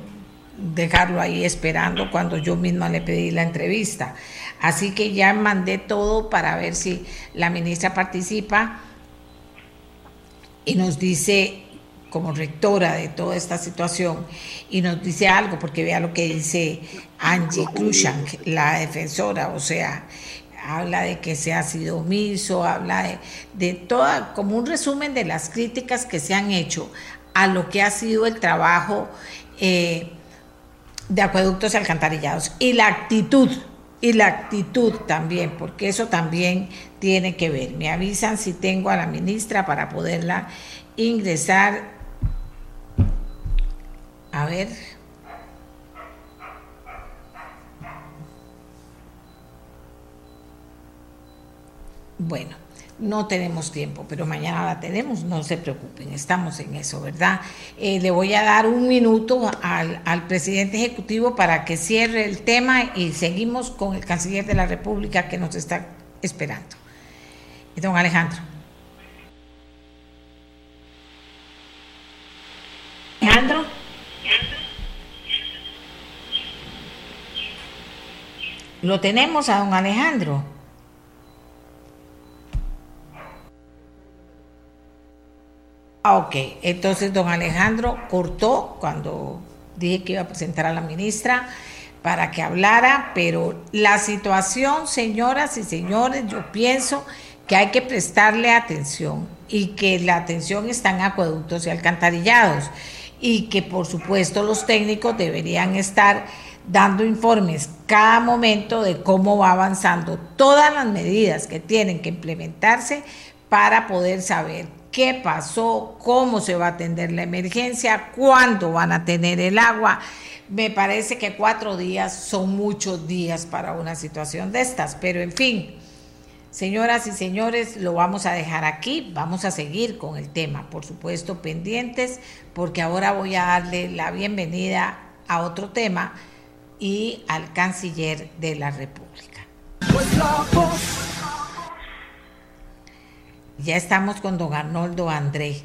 dejarlo ahí esperando cuando yo misma le pedí la entrevista. Así que ya mandé todo para ver si la ministra participa y nos dice como rectora de toda esta situación y nos dice algo, porque vea lo que dice Angie Krushank, la defensora, o sea, habla de que se ha sido omiso, habla de, de toda, como un resumen de las críticas que se han hecho a lo que ha sido el trabajo eh, de acueductos alcantarillados y la actitud, y la actitud también, porque eso también tiene que ver. Me avisan si tengo a la ministra para poderla ingresar. A ver. Bueno, no tenemos tiempo, pero mañana la tenemos, no se preocupen, estamos en eso, ¿verdad? Eh, le voy a dar un minuto al, al, presidente ejecutivo para que cierre el tema y seguimos con el canciller de la República que nos está esperando. Don Alejandro. Alejandro. Lo tenemos a don Alejandro. Ah, ok, entonces don Alejandro cortó cuando dije que iba a presentar a la ministra para que hablara, pero la situación, señoras y señores, yo pienso que hay que prestarle atención y que la atención está en acueductos y alcantarillados y que por supuesto los técnicos deberían estar dando informes cada momento de cómo va avanzando todas las medidas que tienen que implementarse para poder saber qué pasó, cómo se va a atender la emergencia, cuándo van a tener el agua. Me parece que cuatro días son muchos días para una situación de estas, pero en fin, señoras y señores, lo vamos a dejar aquí, vamos a seguir con el tema, por supuesto, pendientes, porque ahora voy a darle la bienvenida a otro tema y al canciller de la República. Pues ya estamos con don Arnoldo André,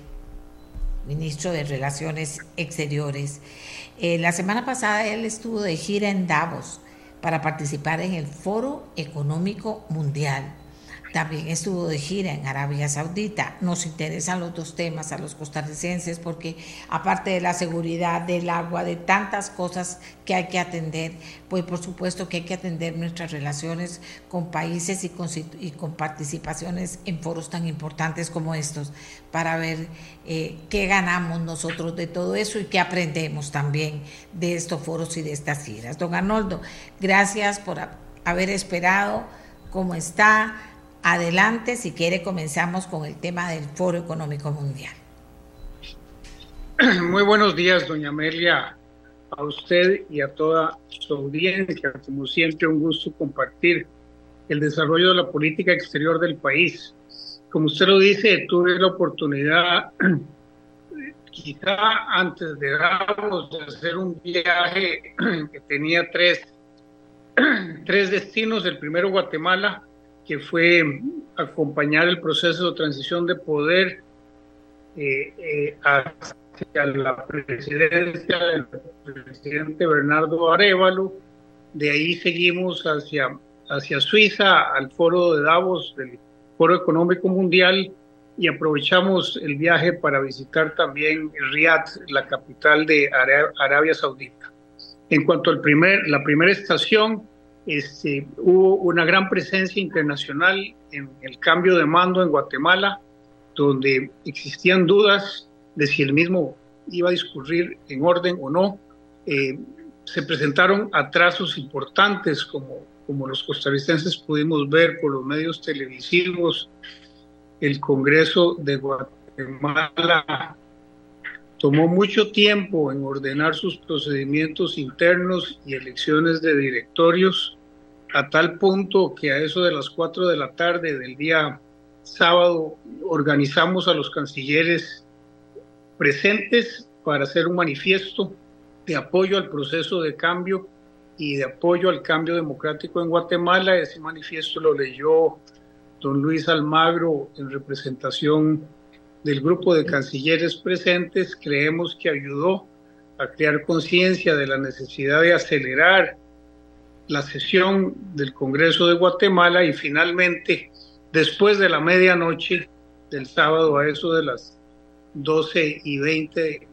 ministro de Relaciones Exteriores. Eh, la semana pasada él estuvo de gira en Davos para participar en el Foro Económico Mundial también estuvo de gira en Arabia Saudita. Nos interesan los dos temas a los costarricenses porque aparte de la seguridad del agua, de tantas cosas que hay que atender, pues por supuesto que hay que atender nuestras relaciones con países y con, participaciones en foros tan importantes como estos para ver eh, qué ganamos nosotros de todo eso y qué aprendemos también de estos foros y de estas giras. Don Arnoldo, gracias por haber esperado. ¿Cómo está? Adelante, si quiere, comenzamos con el tema del Foro Económico Mundial. Muy buenos días, doña Amelia, a usted y a toda su audiencia. Como siempre, un gusto compartir el desarrollo de la política exterior del país. Como usted lo dice, tuve la oportunidad, quizá antes de Davos, de hacer un viaje que tenía tres, tres destinos. El primero, Guatemala, que fue acompañar el proceso de transición de poder eh, eh, hacia la presidencia del presidente Bernardo Arevalo. De ahí seguimos hacia, hacia Suiza, al foro de Davos, del Foro Económico Mundial, y aprovechamos el viaje para visitar también Riyadh, la capital de Arabia Saudita. En cuanto al primer, la primera estación, este, hubo una gran presencia internacional en el cambio de mando en Guatemala, donde existían dudas de si el mismo iba a discurrir en orden o no. Eh, se presentaron atrasos importantes, como, como los costarricenses pudimos ver por los medios televisivos. El Congreso de Guatemala tomó mucho tiempo en ordenar sus procedimientos internos y elecciones de directorios a tal punto que a eso de las 4 de la tarde del día sábado organizamos a los cancilleres presentes para hacer un manifiesto de apoyo al proceso de cambio y de apoyo al cambio democrático en Guatemala. Ese manifiesto lo leyó don Luis Almagro en representación del grupo de cancilleres presentes. Creemos que ayudó a crear conciencia de la necesidad de acelerar la sesión del Congreso de Guatemala y finalmente, después de la medianoche del sábado a eso de las 12 y 20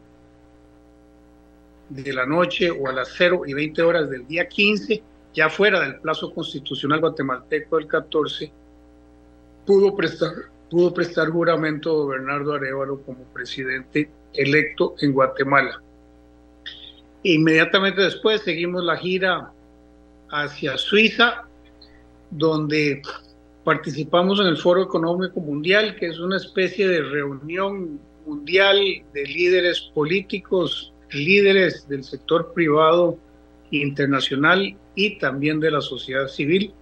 de la noche o a las 0 y 20 horas del día 15, ya fuera del plazo constitucional guatemalteco del 14, pudo prestar, pudo prestar juramento Bernardo Arevalo como presidente electo en Guatemala. Inmediatamente después seguimos la gira hacia Suiza, donde participamos en el Foro Económico Mundial, que es una especie de reunión mundial de líderes políticos, líderes del sector privado internacional y también de la sociedad civil.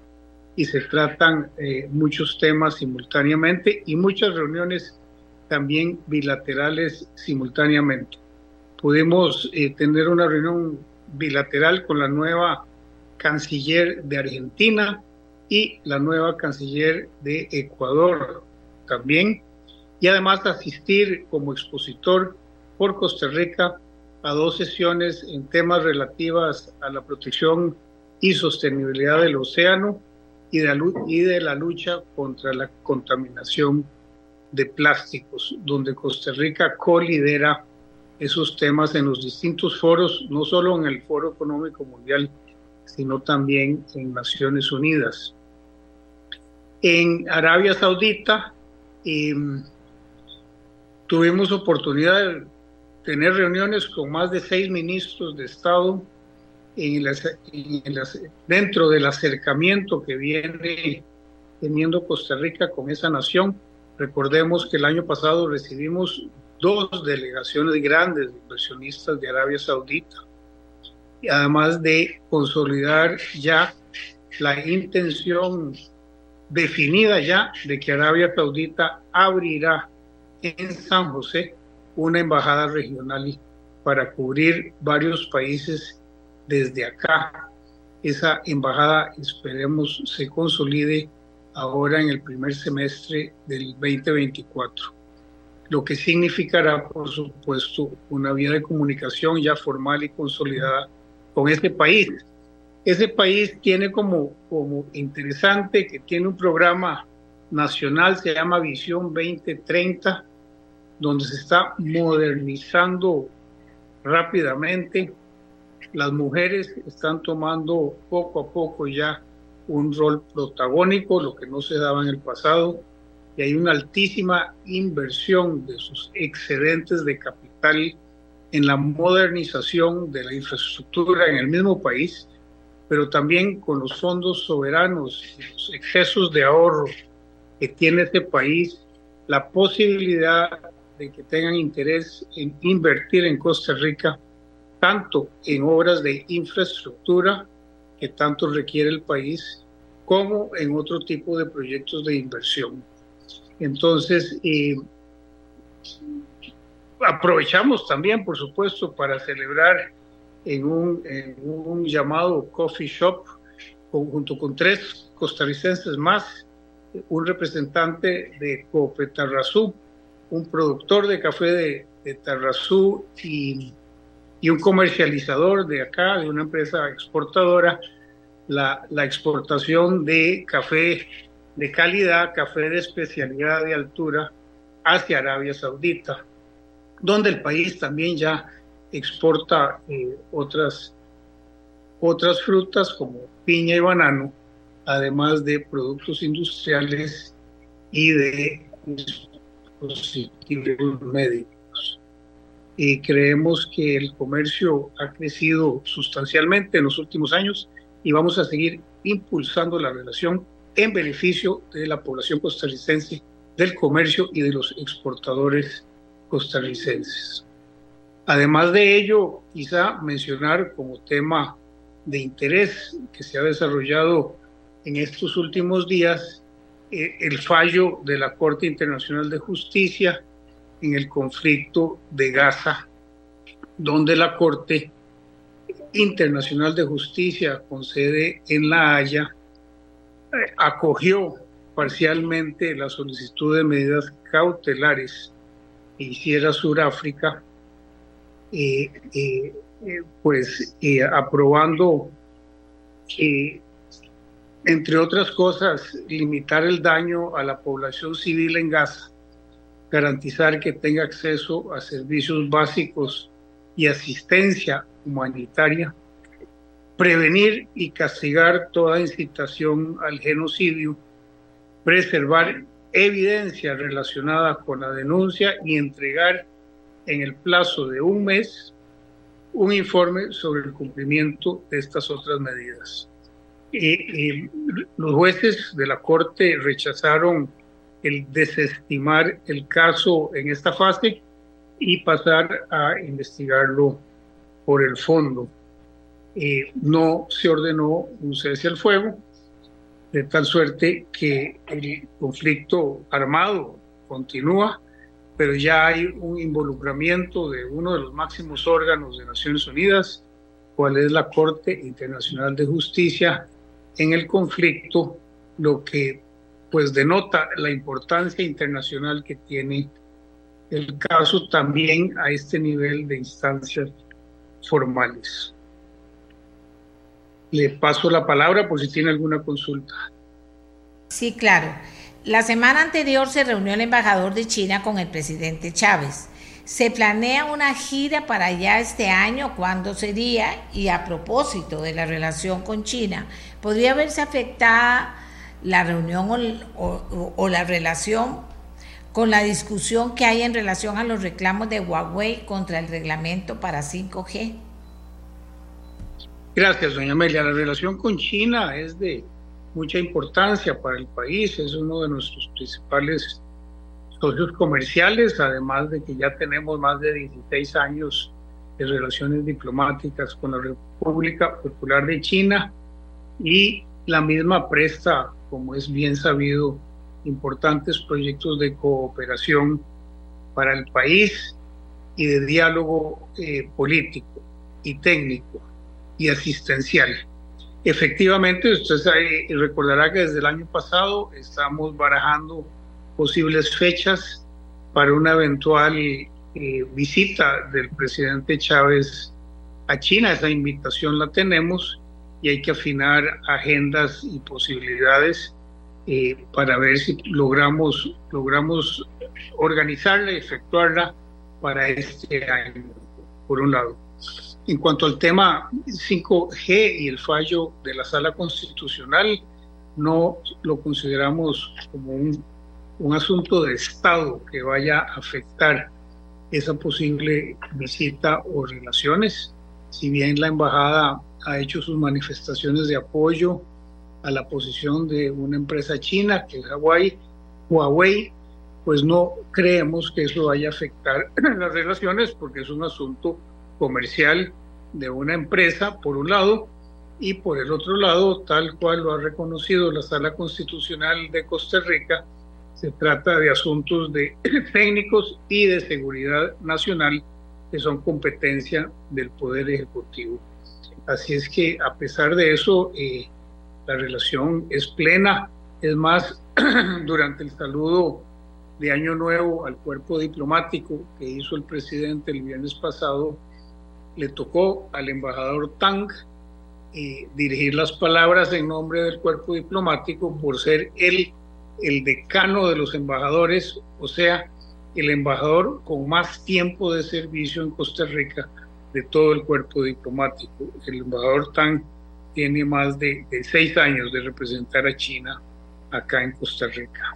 Y se tratan eh, muchos temas simultáneamente y muchas reuniones también bilaterales simultáneamente. Pudimos eh, tener una reunión bilateral con la nueva canciller de Argentina y la nueva canciller de Ecuador también, y además asistir como expositor por Costa Rica a dos sesiones en temas relativas a la protección y sostenibilidad del océano y de la, lucha contra la contaminación de plásticos, donde Costa Rica colidera esos temas en los distintos foros, no solo en el Foro Económico Mundial, sino también en Naciones Unidas. En Arabia Saudita em, tuvimos oportunidad de tener reuniones con más de seis ministros de Estado en dentro del acercamiento que viene teniendo Costa Rica con esa nación. Recordemos que el año pasado recibimos dos delegaciones grandes de inversionistas de Arabia Saudita además de consolidar ya la intención definida ya de que Arabia Saudita abrirá en San José una embajada regional para cubrir varios países desde acá. Esa embajada esperemos se consolide ahora en el primer semestre del 2024, lo que significará, por supuesto, una vía de comunicación ya formal y consolidada con este país. Ese país tiene como, como interesante que tiene un programa nacional, se llama Visión 2030, donde se está modernizando rápidamente. Las mujeres están tomando poco a poco ya un rol protagónico, lo que no se daba en el pasado, y hay una altísima inversión de sus excedentes de capital en la modernización de la infraestructura en el mismo país, pero también con los fondos soberanos los excesos de ahorro que tiene este país, la posibilidad de que tengan interés en invertir en Costa Rica, tanto en obras de infraestructura que tanto requiere el país, como en otro tipo de proyectos de inversión. Entonces, eh, aprovechamos también, por supuesto, para celebrar en un, llamado coffee shop junto con tres costarricenses más, un representante de Cope Tarrazú, un productor de café de, de Tarrazú y, y, un comercializador de acá, de una empresa exportadora, la, la exportación de café de calidad, café de especialidad de altura hacia Arabia Saudita donde el país también ya exporta eh, otras, otras frutas como piña y banano, además de productos industriales y de dispositivos médicos. Y creemos que el comercio ha crecido sustancialmente en los últimos años y vamos a seguir impulsando la relación en beneficio de la población costarricense, del comercio y de los exportadores costarricenses. Además de ello, quizá mencionar como tema de interés que se ha desarrollado en estos últimos días eh, el fallo de la Corte Internacional de Justicia en el conflicto de Gaza, donde la Corte Internacional de Justicia con sede en La Haya eh, acogió parcialmente la solicitud de medidas cautelares que hiciera Sudáfrica, eh, eh, pues aprobando entre otras cosas, limitar el daño a la población civil en Gaza, garantizar que tenga acceso a servicios básicos y asistencia humanitaria, prevenir y castigar toda incitación al genocidio, preservar evidencia relacionada con la denuncia y entregar en el plazo de un mes un informe sobre el cumplimiento de estas otras medidas. Y, los jueces de la Corte rechazaron el desestimar el caso en esta fase y pasar a investigarlo por el fondo. Eh, no se ordenó un cese al fuego, de tal suerte que el conflicto armado continúa, pero ya hay un involucramiento de uno de los máximos órganos de Naciones Unidas, cual es la Corte Internacional de Justicia, en el conflicto, lo que pues denota la importancia internacional que tiene el caso también a este nivel de instancias formales. Le paso la palabra por si tiene alguna consulta. Sí, claro. La semana anterior se reunió el embajador de China con el presidente Chávez. ¿Se planea una gira para allá este año? ¿Cuándo sería? Y a propósito de la relación con China, ¿podría verse afectada la reunión o, o la relación con la discusión que hay en relación a los reclamos de Huawei contra el reglamento para 5G? Gracias, doña Amelia. La relación con China es de mucha importancia para el país, es uno de nuestros principales socios comerciales, además de que ya tenemos más de 16 años de relaciones diplomáticas con la República Popular de China y la misma presta, como es bien sabido, importantes proyectos de cooperación para el país y de diálogo eh, político y técnico y asistencial. Efectivamente, usted recordará que desde el año pasado estamos barajando posibles fechas para una eventual eh, visita del presidente Chávez a China. Esa invitación la tenemos y hay que afinar agendas y posibilidades eh, para ver si logramos, logramos organizarla y efectuarla para este año, por un lado. En cuanto al tema 5G y el fallo de la sala constitucional, no lo consideramos como un, un asunto de Estado que vaya a afectar esa posible visita o relaciones. Si bien la embajada ha hecho sus manifestaciones de apoyo a la posición de una empresa china, que es Huawei, Huawei, pues no creemos que eso vaya a afectar las relaciones porque es un asunto comercial de una empresa, por un lado, y por el otro lado, tal cual lo ha reconocido la Sala Constitucional de Costa Rica, se trata de asuntos de técnicos y de seguridad nacional que son competencia del Poder Ejecutivo. Así es que a pesar de eso, eh, la relación es plena. Es más, durante el saludo de Año Nuevo al cuerpo diplomático que hizo el presidente el viernes pasado, le tocó al embajador Tang eh, dirigir las palabras en nombre del cuerpo diplomático por ser él el decano de los embajadores, o sea, el embajador con más tiempo de servicio en Costa Rica de todo el cuerpo diplomático. El embajador Tang tiene más de, seis años de representar a China acá en Costa Rica.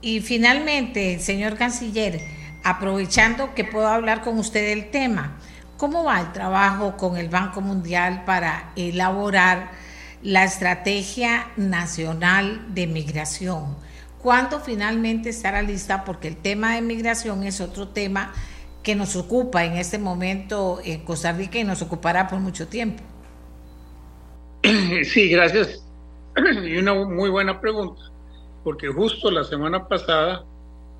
Y finalmente, señor canciller, aprovechando que puedo hablar con usted del tema, ¿cómo va el trabajo con el Banco Mundial para elaborar la estrategia nacional de migración? ¿Cuándo finalmente estará lista? Porque el tema de migración es otro tema que nos ocupa en este momento en Costa Rica y nos ocupará por mucho tiempo. Sí, gracias. Y una muy buena pregunta, porque justo la semana pasada,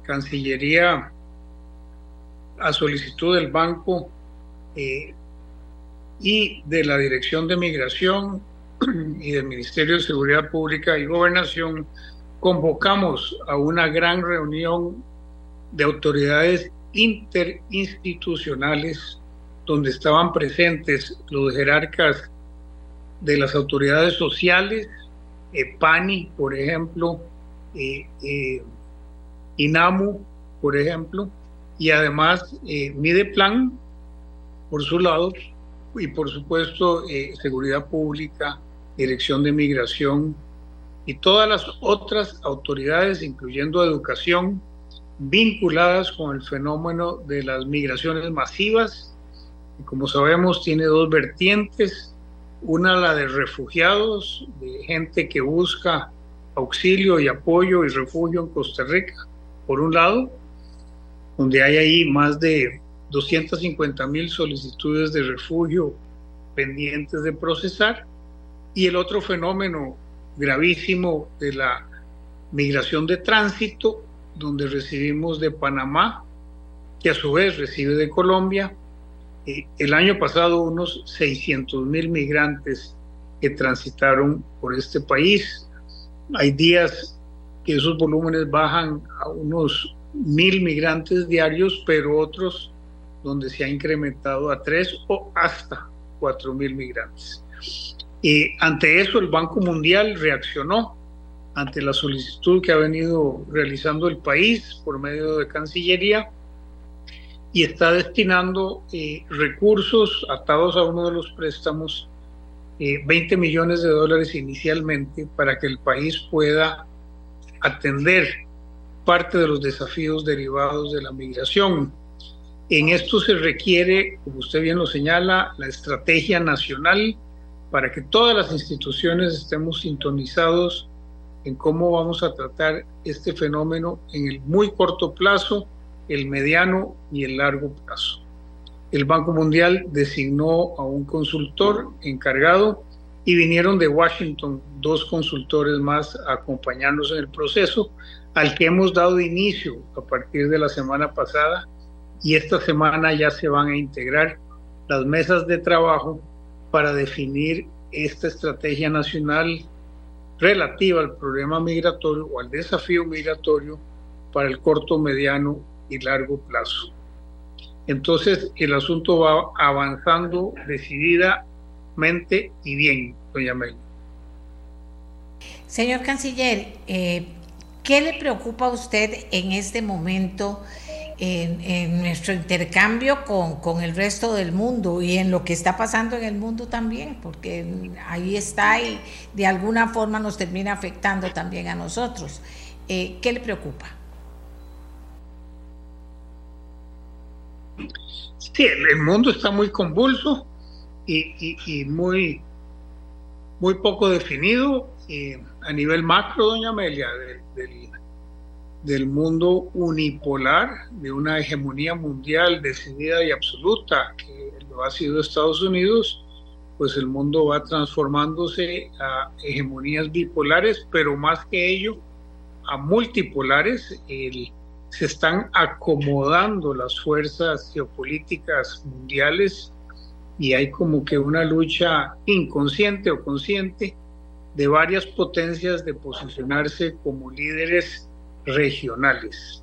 Cancillería, a solicitud del banco, eh, y de la Dirección de Migración y del Ministerio de Seguridad Pública y Gobernación, convocamos a una gran reunión de autoridades interinstitucionales donde estaban presentes los jerarcas de las autoridades sociales, PANI, por ejemplo, eh, eh, INAMU, por ejemplo, y además eh, Mideplan, por su lado, y por supuesto eh, Seguridad Pública, Dirección de Migración y todas las otras autoridades, incluyendo educación, vinculadas con el fenómeno de las migraciones masivas. Y como sabemos, tiene dos vertientes. Una, la de refugiados, de gente que busca auxilio y apoyo y refugio en Costa Rica, por un lado, donde hay ahí más de 250 mil solicitudes de refugio pendientes de procesar, y el otro fenómeno gravísimo de la migración de tránsito, donde recibimos de Panamá, que a su vez recibe de Colombia, eh, el año pasado unos 600 mil migrantes que transitaron por este país. Hay días que esos volúmenes bajan a unos mil migrantes diarios, pero otros donde se ha incrementado a tres o hasta cuatro mil migrantes. Y ante eso el Banco Mundial reaccionó ante la solicitud que ha venido realizando el país por medio de Cancillería y está destinando eh, recursos atados a uno de los préstamos, 20 eh, millones de dólares inicialmente, para que el país pueda atender parte de los desafíos derivados de la migración. En esto se requiere, como usted bien lo señala, la estrategia nacional para que todas las instituciones estemos sintonizados en cómo vamos a tratar este fenómeno en el muy corto plazo, el mediano y el largo plazo. El Banco Mundial designó a un consultor encargado y vinieron de Washington dos consultores más a acompañarnos en el proceso al que hemos dado inicio a partir de la semana pasada y esta semana ya se van a integrar las mesas de trabajo para definir esta estrategia nacional relativa al problema migratorio o al desafío migratorio para el corto, mediano y largo plazo. Entonces el asunto va avanzando decididamente y bien, doña Mel. Señor canciller, eh, ¿qué le preocupa a usted en este momento en, nuestro intercambio con, con, el resto del mundo y en lo que está pasando en el mundo también, porque ahí está y de alguna forma nos termina afectando también a nosotros. Eh, ¿Qué le preocupa? Sí, el mundo está muy convulso y, muy, muy poco definido eh, a nivel macro, doña Amelia, del mundo unipolar, de una hegemonía mundial decidida y absoluta, que lo ha sido Estados Unidos, pues el mundo va transformándose a hegemonías bipolares, pero más que ello, a multipolares. se están acomodando las fuerzas geopolíticas mundiales y hay como que una lucha inconsciente o consciente de varias potencias de posicionarse como líderes regionales.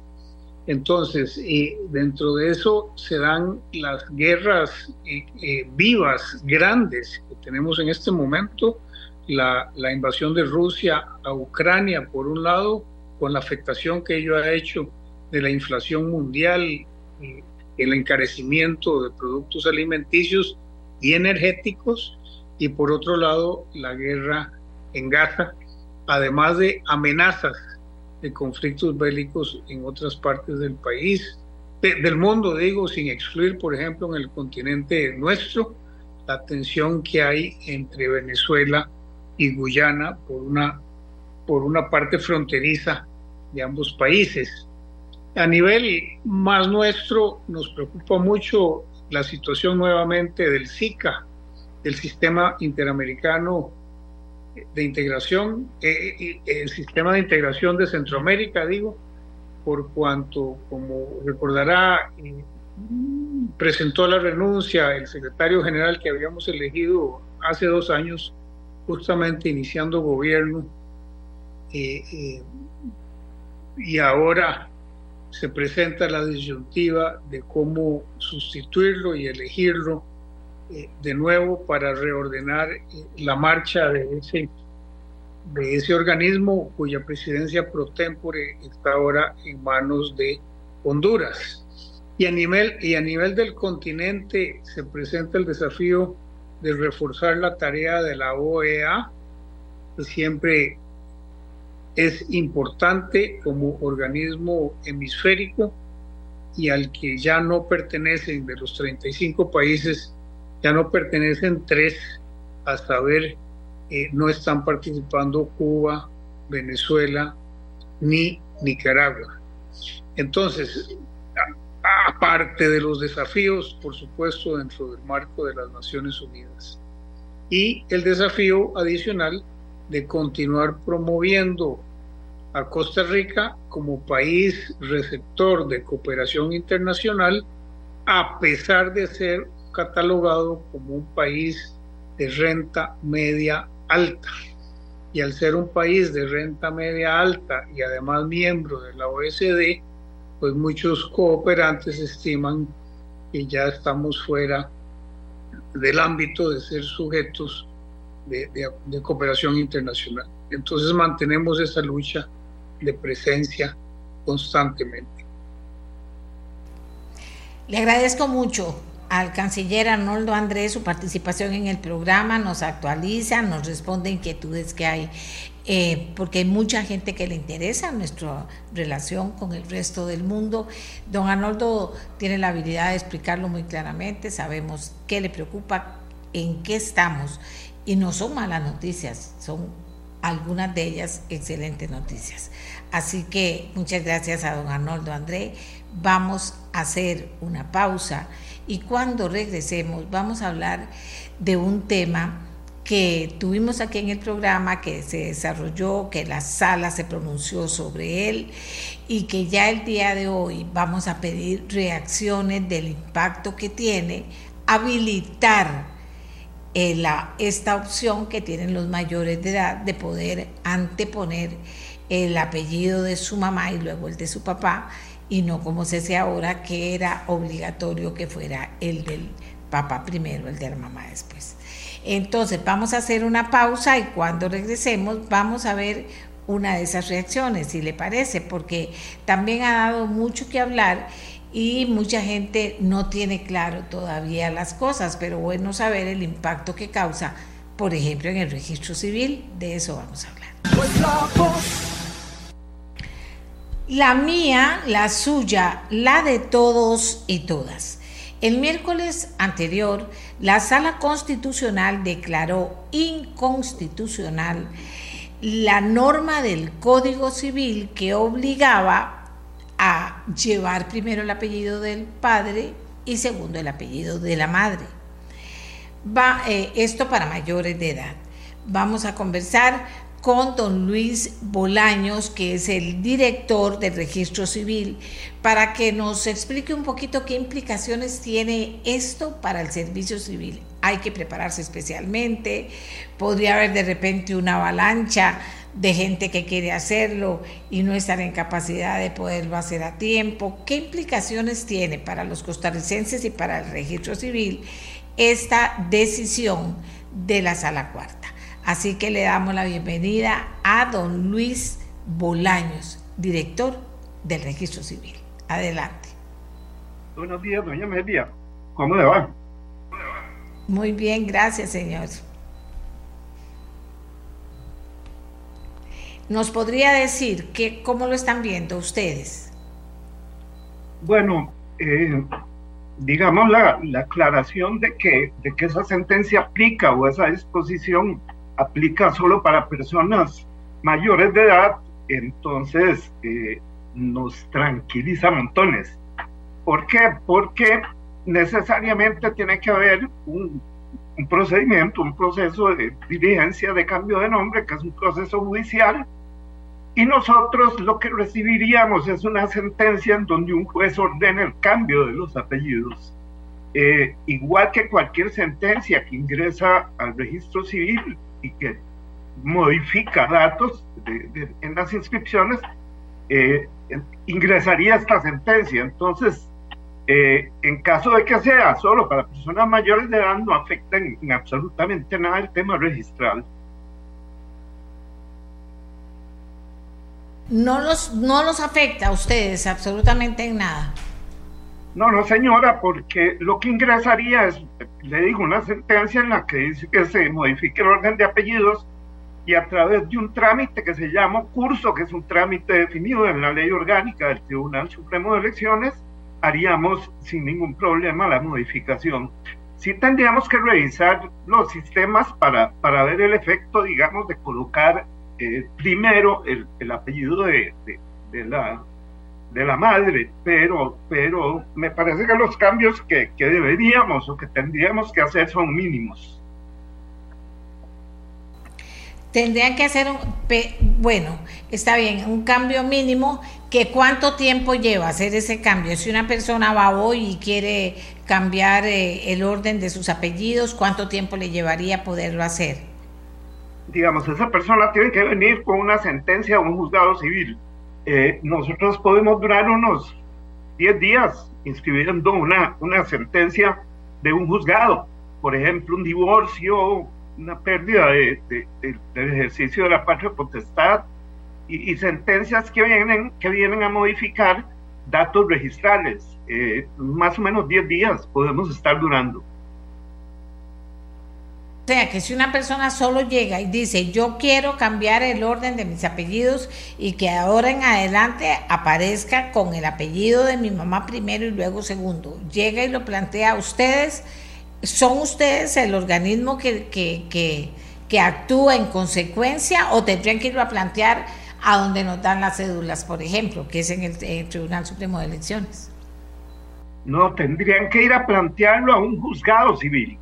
Entonces, y dentro de eso se dan las guerras eh, eh, vivas, grandes, que tenemos en este momento, la, la, invasión de Rusia a Ucrania, por un lado, con la afectación que ello ha hecho de la inflación mundial, el encarecimiento de productos alimenticios y energéticos, y por otro lado, la guerra en Gaza, además de amenazas de conflictos bélicos en otras partes del país, del mundo, digo, sin excluir, por ejemplo, en el continente nuestro, la tensión que hay entre Venezuela y Guyana por una, por una parte fronteriza de ambos países. A nivel más nuestro, nos preocupa mucho la situación nuevamente del SICA, del Sistema Interamericano de integración, eh, eh, el sistema de integración de Centroamérica, digo, por cuanto, como recordará, presentó la renuncia el secretario general que habíamos elegido hace dos años, justamente iniciando gobierno, eh, eh, y ahora se presenta la disyuntiva de cómo sustituirlo y elegirlo eh, de nuevo para reordenar la marcha de ese, de ese organismo cuya presidencia pro tempore está ahora en manos de Honduras. Y a nivel, y a nivel del continente se presenta el desafío de reforzar la tarea de la OEA, que siempre es importante como organismo hemisférico y al que ya no pertenecen de los 35 países, ya no pertenecen tres, a saber, eh, no están participando Cuba, Venezuela ni Nicaragua. Entonces, aparte de los desafíos, por supuesto, dentro del marco de las Naciones Unidas. Y el desafío adicional de continuar promoviendo a Costa Rica como país receptor de cooperación internacional, a pesar de ser catalogado como un país de renta media alta. Y al ser un país de renta media alta y además miembro de la OSD, pues muchos cooperantes estiman que ya estamos fuera del ámbito de ser sujetos de, cooperación internacional. Entonces mantenemos esa lucha de presencia constantemente. Le agradezco mucho al canciller Arnoldo Andrés su participación en el programa, nos actualiza, nos responde inquietudes que hay eh, porque hay mucha gente que le interesa nuestra relación con el resto del mundo. Don Arnoldo tiene la habilidad de explicarlo muy claramente, sabemos qué le preocupa, en qué estamos, y no son malas noticias, son algunas de ellas excelentes noticias. Así que muchas gracias a don Arnoldo André. Vamos a hacer una pausa y cuando regresemos vamos a hablar de un tema que tuvimos aquí en el programa, que se desarrolló, que la sala se pronunció sobre él y que ya el día de hoy vamos a pedir reacciones del impacto que tiene habilitar eh, la, esta opción que tienen los mayores de edad de poder anteponer el apellido de su mamá y luego el de su papá y no como se hace ahora que era obligatorio que fuera el del papá primero, el de la mamá después. Entonces vamos a hacer una pausa y cuando regresemos vamos a ver una de esas reacciones, si le parece, porque también ha dado mucho que hablar y mucha gente no tiene claro todavía las cosas, pero bueno saber el impacto que causa, por ejemplo, en el registro civil, de eso vamos a hablar. La mía, la suya, la de todos y todas. El miércoles anterior, la Sala Constitucional declaró inconstitucional la norma del Código Civil que obligaba a llevar primero el apellido del padre y segundo el apellido de la madre. Eh, esto para mayores de edad. Vamos a conversar con don Luis Bolaños, que es el director del registro civil, para que nos explique un poquito qué implicaciones tiene esto para el servicio civil. Hay que prepararse especialmente, podría haber de repente una avalancha de gente que quiere hacerlo y no estar en capacidad de poderlo hacer a tiempo. ¿Qué implicaciones tiene para los costarricenses y para el registro civil esta decisión de la sala cuarta? Así que le damos la bienvenida a don Luis Bolaños, director del Registro Civil. Adelante. Buenos días, doña Media. ¿Cómo le va? Muy bien, gracias, señor. ¿Nos podría decir que, cómo lo están viendo ustedes? Bueno, eh, digamos la, la, aclaración de que, de que esa sentencia aplica o esa disposición aplica solo para personas mayores de edad, entonces eh, nos tranquiliza montones. ¿Por qué? Porque necesariamente tiene que haber un, procedimiento, un proceso de diligencia de cambio de nombre, que es un proceso judicial, y nosotros lo que recibiríamos es una sentencia en donde un juez ordena el cambio de los apellidos. eh, igual que cualquier sentencia que ingresa al registro civil y que modifica datos en las inscripciones, eh, ingresaría esta sentencia. Entonces, eh, en caso de que sea solo para personas mayores de edad, no afecta en, absolutamente nada el tema registral. No los, no los afecta a ustedes absolutamente en nada. No, no, señora, porque lo que ingresaría es, le digo, una sentencia en la que dice que se modifique el orden de apellidos y a través de un trámite que se llama curso, que es un trámite definido en la ley orgánica del Tribunal Supremo de Elecciones, haríamos sin ningún problema la modificación. Sí tendríamos que revisar los sistemas para, para ver el efecto, digamos, de colocar eh, primero el, el apellido de, de, la, de la madre, pero, pero me parece que los cambios que, que deberíamos o que tendríamos que hacer son mínimos tendrían que hacer un, bueno, está bien, un cambio mínimo, que cuánto tiempo lleva hacer ese cambio. Si una persona va hoy y quiere cambiar eh, el orden de sus apellidos, ¿cuánto tiempo le llevaría poderlo hacer? Digamos, esa persona tiene que venir con una sentencia a un juzgado civil. Eh, nosotros podemos durar unos 10 días inscribiendo una, una sentencia de un juzgado, por ejemplo, un divorcio, una pérdida de, del ejercicio de la patria potestad y, sentencias que vienen, que vienen a modificar datos registrales. Eh, más o menos 10 días podemos estar durando. O sea, que si una persona solo llega y dice, yo quiero cambiar el orden de mis apellidos y que ahora en adelante aparezca con el apellido de mi mamá primero y luego segundo, llega y lo plantea a ustedes, ¿son ustedes el organismo que, que, actúa en consecuencia o tendrían que irlo a plantear a donde nos dan las cédulas, por ejemplo, que es en el, Tribunal Supremo de Elecciones? No, tendrían que ir a plantearlo a un juzgado civil.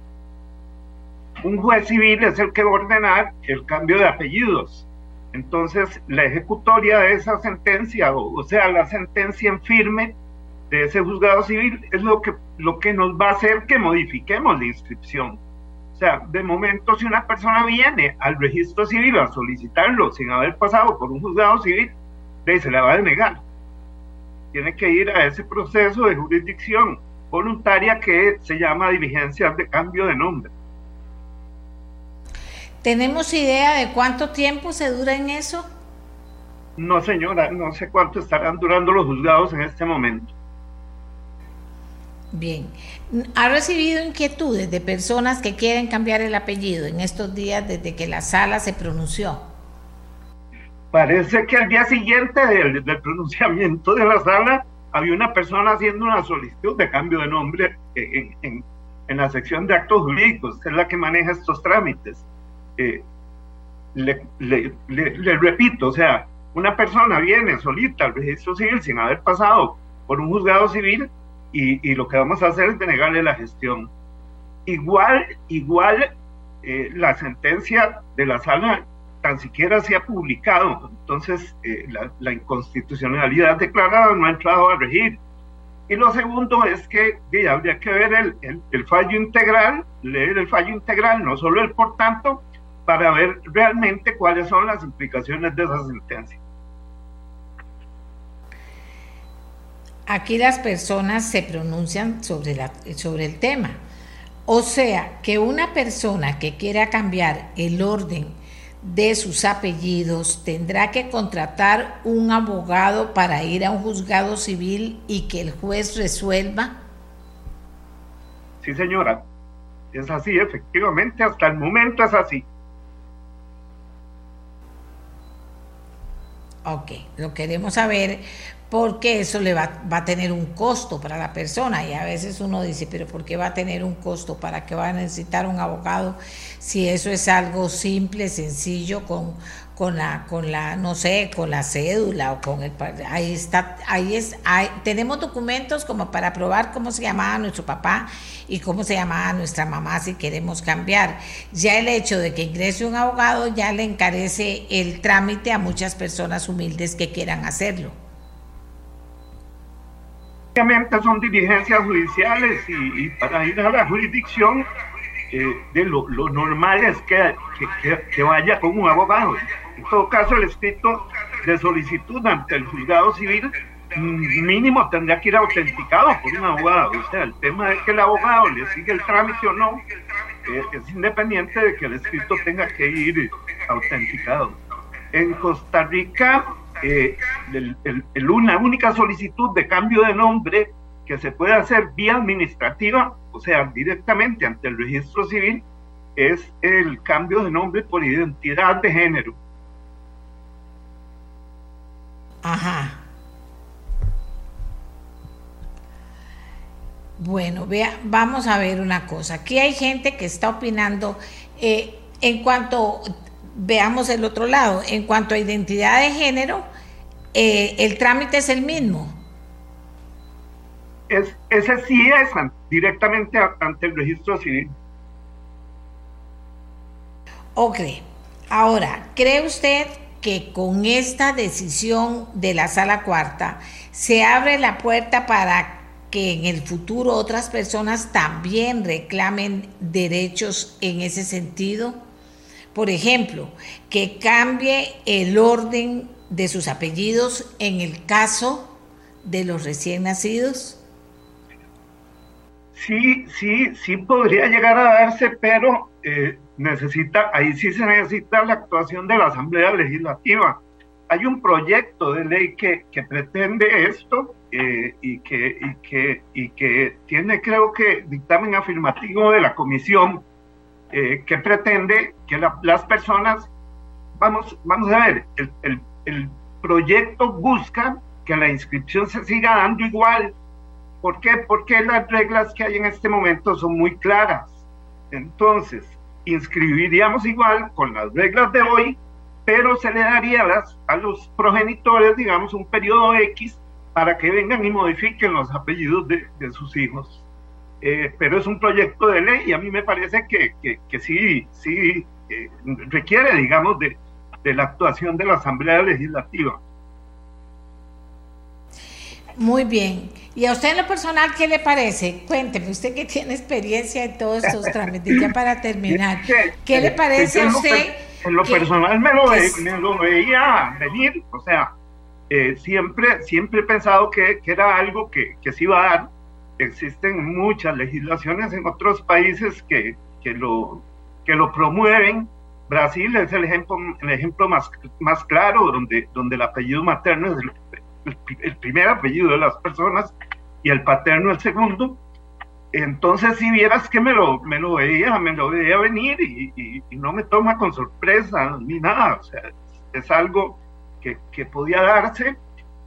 Un juez civil es el que va a ordenar el cambio de apellidos. Entonces, la ejecutoria de esa sentencia, o sea, la sentencia en firme, de ese juzgado civil es lo que, lo que nos va a hacer que modifiquemos la inscripción. O sea, de momento si una persona viene al registro civil a solicitarlo sin haber pasado por un juzgado civil, se le va a denegar. Tiene que ir a ese proceso de jurisdicción voluntaria que se llama diligencias de cambio de nombre. ¿Tenemos idea de cuánto tiempo se dura en eso? No, señora, no sé cuánto estarán durando los juzgados en este momento. Bien. ¿Ha recibido inquietudes de personas que quieren cambiar el apellido en estos días desde que la sala se pronunció? Parece que al día siguiente del, pronunciamiento de la sala había una persona haciendo una solicitud de cambio de nombre en, la sección de actos jurídicos, es la que maneja estos trámites. Eh, le, le repito, o sea, una persona viene solita al registro civil sin haber pasado por un juzgado civil y, lo que vamos a hacer es denegarle la gestión. Igual, igual eh, la sentencia de la sala tan siquiera se ha publicado, entonces eh, la, inconstitucionalidad declarada no ha entrado a regir. Y lo segundo es que habría que ver el, el, fallo integral, leer el fallo integral, no solo el por tanto, para ver realmente cuáles son las implicaciones de esa sentencia. aquí las personas se pronuncian sobre, la, sobre el tema. O sea, que una persona que quiera cambiar el orden de sus apellidos tendrá que contratar un abogado para ir a un juzgado civil y que el juez resuelva. Sí, señora. Es así, efectivamente, hasta el momento es así. Ok, lo queremos saber porque eso le va, va, a tener un costo para la persona y a veces uno dice, pero ¿por qué va a tener un costo? ¿Para qué va a necesitar un abogado si eso es algo simple, sencillo, con, con la, con la, no sé, con la cédula o con el ahí está, ahí es, tenemos documentos como para probar cómo se llamaba nuestro papá y cómo se llamaba nuestra mamá si queremos cambiar. Ya el hecho de que ingrese un abogado ya le encarece el trámite a muchas personas humildes que quieran hacerlo. Obviamente son diligencias judiciales y, para ir a la jurisdicción eh, de lo, normal es que, que, vaya con un abogado. En todo caso, el escrito de solicitud ante el juzgado civil mm, mínimo tendría que ir autenticado por un abogado. O sea, el tema de que el abogado le sigue el trámite o no eh, es independiente de que el escrito tenga que ir autenticado. En Costa Rica, eh, una única solicitud de cambio de nombre que se puede hacer vía administrativa, o sea, directamente ante el registro civil, es el cambio de nombre por identidad de género. Ajá. Bueno, vea, vamos a ver una cosa. Aquí hay gente que está opinando eh, en cuanto, veamos el otro lado, en cuanto a identidad de género, eh, el trámite es el mismo. Es, ese sí es directamente ante el registro civil. Ok, ahora, ¿cree usted que con esta decisión de la sala cuarta se abre la puerta para que en el futuro otras personas también reclamen derechos en ese sentido? Por ejemplo, que cambie el orden de sus apellidos en el caso de los recién nacidos? Sí, sí, sí podría llegar a darse, pero eh, necesita, ahí sí se necesita la actuación de la Asamblea Legislativa. Hay un proyecto de ley que, que pretende esto eh, y, que, y, que, y que tiene, creo que, dictamen afirmativo de la comisión eh, que pretende que las personas, vamos, vamos a ver, el, el, proyecto busca que la inscripción se siga dando igual. ¿Por qué? Porque las reglas que hay en este momento son muy claras. Entonces, inscribiríamos igual con las reglas de hoy, pero se le daría las, a los progenitores, digamos, un periodo X para que vengan y modifiquen los apellidos de, de sus hijos. Eh, pero es un proyecto de ley y a mí me parece que, que, que sí, sí eh, requiere, digamos, de, de la actuación de la Asamblea Legislativa. Muy bien. ¿Y a usted en lo personal qué le parece? Cuénteme, usted que tiene experiencia en todos estos trámites, ya para terminar. ¿Qué le parece a usted? En lo personal me lo, me lo, veía venir, o sea, eh, siempre, siempre he pensado que, que era algo que, que, se iba a dar. Existen muchas legislaciones en otros países que, que, lo, que lo promueven Brasil es el ejemplo, el ejemplo más, más claro, donde, donde el apellido materno es el, primer apellido de las personas y el paterno el segundo. Entonces, si vieras que me lo, me lo veía, me lo veía venir y, no me toma con sorpresa ni nada, sea, es, algo que, que, podía darse.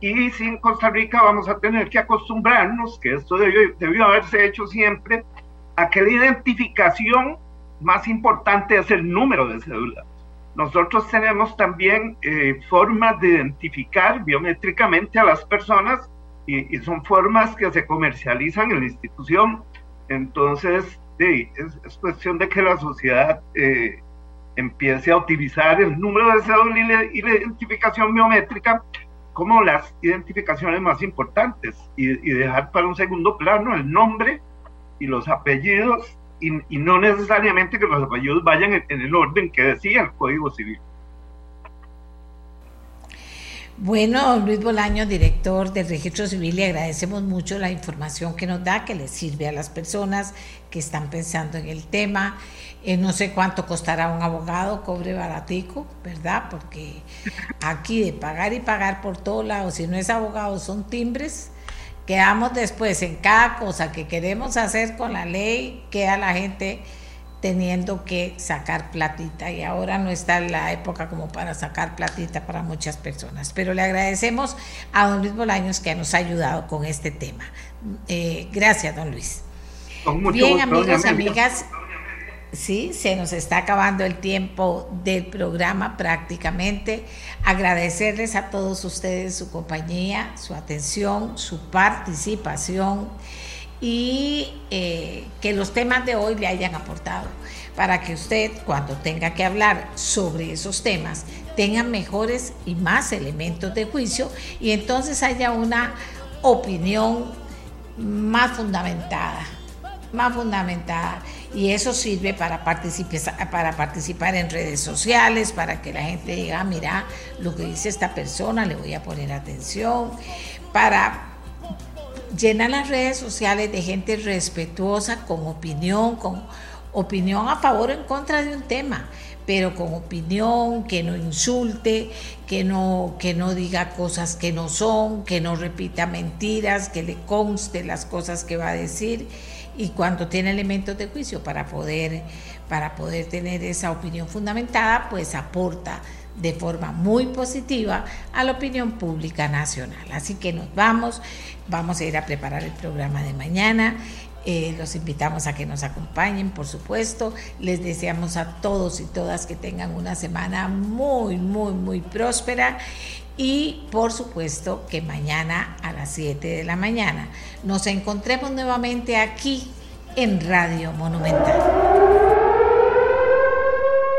Y si en Costa Rica vamos a tener que acostumbrarnos, que esto debió, debió haberse hecho siempre, a que la identificación más importante es el número de cédula. Nosotros tenemos también eh, formas de identificar biométricamente a las personas y, son formas que se comercializan en la institución. Entonces, es, cuestión de que la sociedad eh, empiece a utilizar el número de cédula y la, identificación biométrica como las identificaciones más importantes y, dejar para un segundo plano el nombre y los apellidos y, no necesariamente que los apellidos vayan en, el orden que decía el Código Civil. Bueno, Luis Bolaño, director del Registro Civil, le agradecemos mucho la información que nos da, que le sirve a las personas que están pensando en el tema. Eh, no sé cuánto costará un abogado, cobre baratico, ¿verdad? Porque aquí de pagar y pagar por todos lados, si no es abogado, son timbres quedamos después en cada cosa que queremos hacer con la ley, queda la gente teniendo que sacar platita y ahora no está la época como para sacar platita para muchas personas. Pero le agradecemos a don Luis Bolaños que nos ha ayudado con este tema. Eh, gracias, don Luis. Bien, amigos, amigas. Sí, se nos está acabando el tiempo del programa prácticamente. Agradecerles a todos ustedes su compañía, su atención, su participación y eh, que los temas de hoy le hayan aportado para que usted cuando tenga que hablar sobre esos temas tenga mejores y más elementos de juicio y entonces haya una opinión más fundamentada, más fundamentada. Y eso sirve para participar, para participar en redes sociales, para que la gente diga, ah, mira, lo que dice esta persona, le voy a poner atención, para llenar las redes sociales de gente respetuosa, con opinión, con opinión a favor o en contra de un tema pero con opinión, que no insulte, que no, que no diga cosas que no son, que no repita mentiras, que le conste las cosas que va a decir y cuando tiene elementos de juicio para poder, para poder tener esa opinión fundamentada, pues aporta de forma muy positiva a la opinión pública nacional. Así que nos vamos, vamos a ir a preparar el programa de mañana. Eh, los invitamos a que nos acompañen, por supuesto. Les deseamos a todos y todas que tengan una semana muy, muy, muy próspera. Y por supuesto que mañana a las 7 de la mañana nos encontremos nuevamente aquí en Radio Monumental.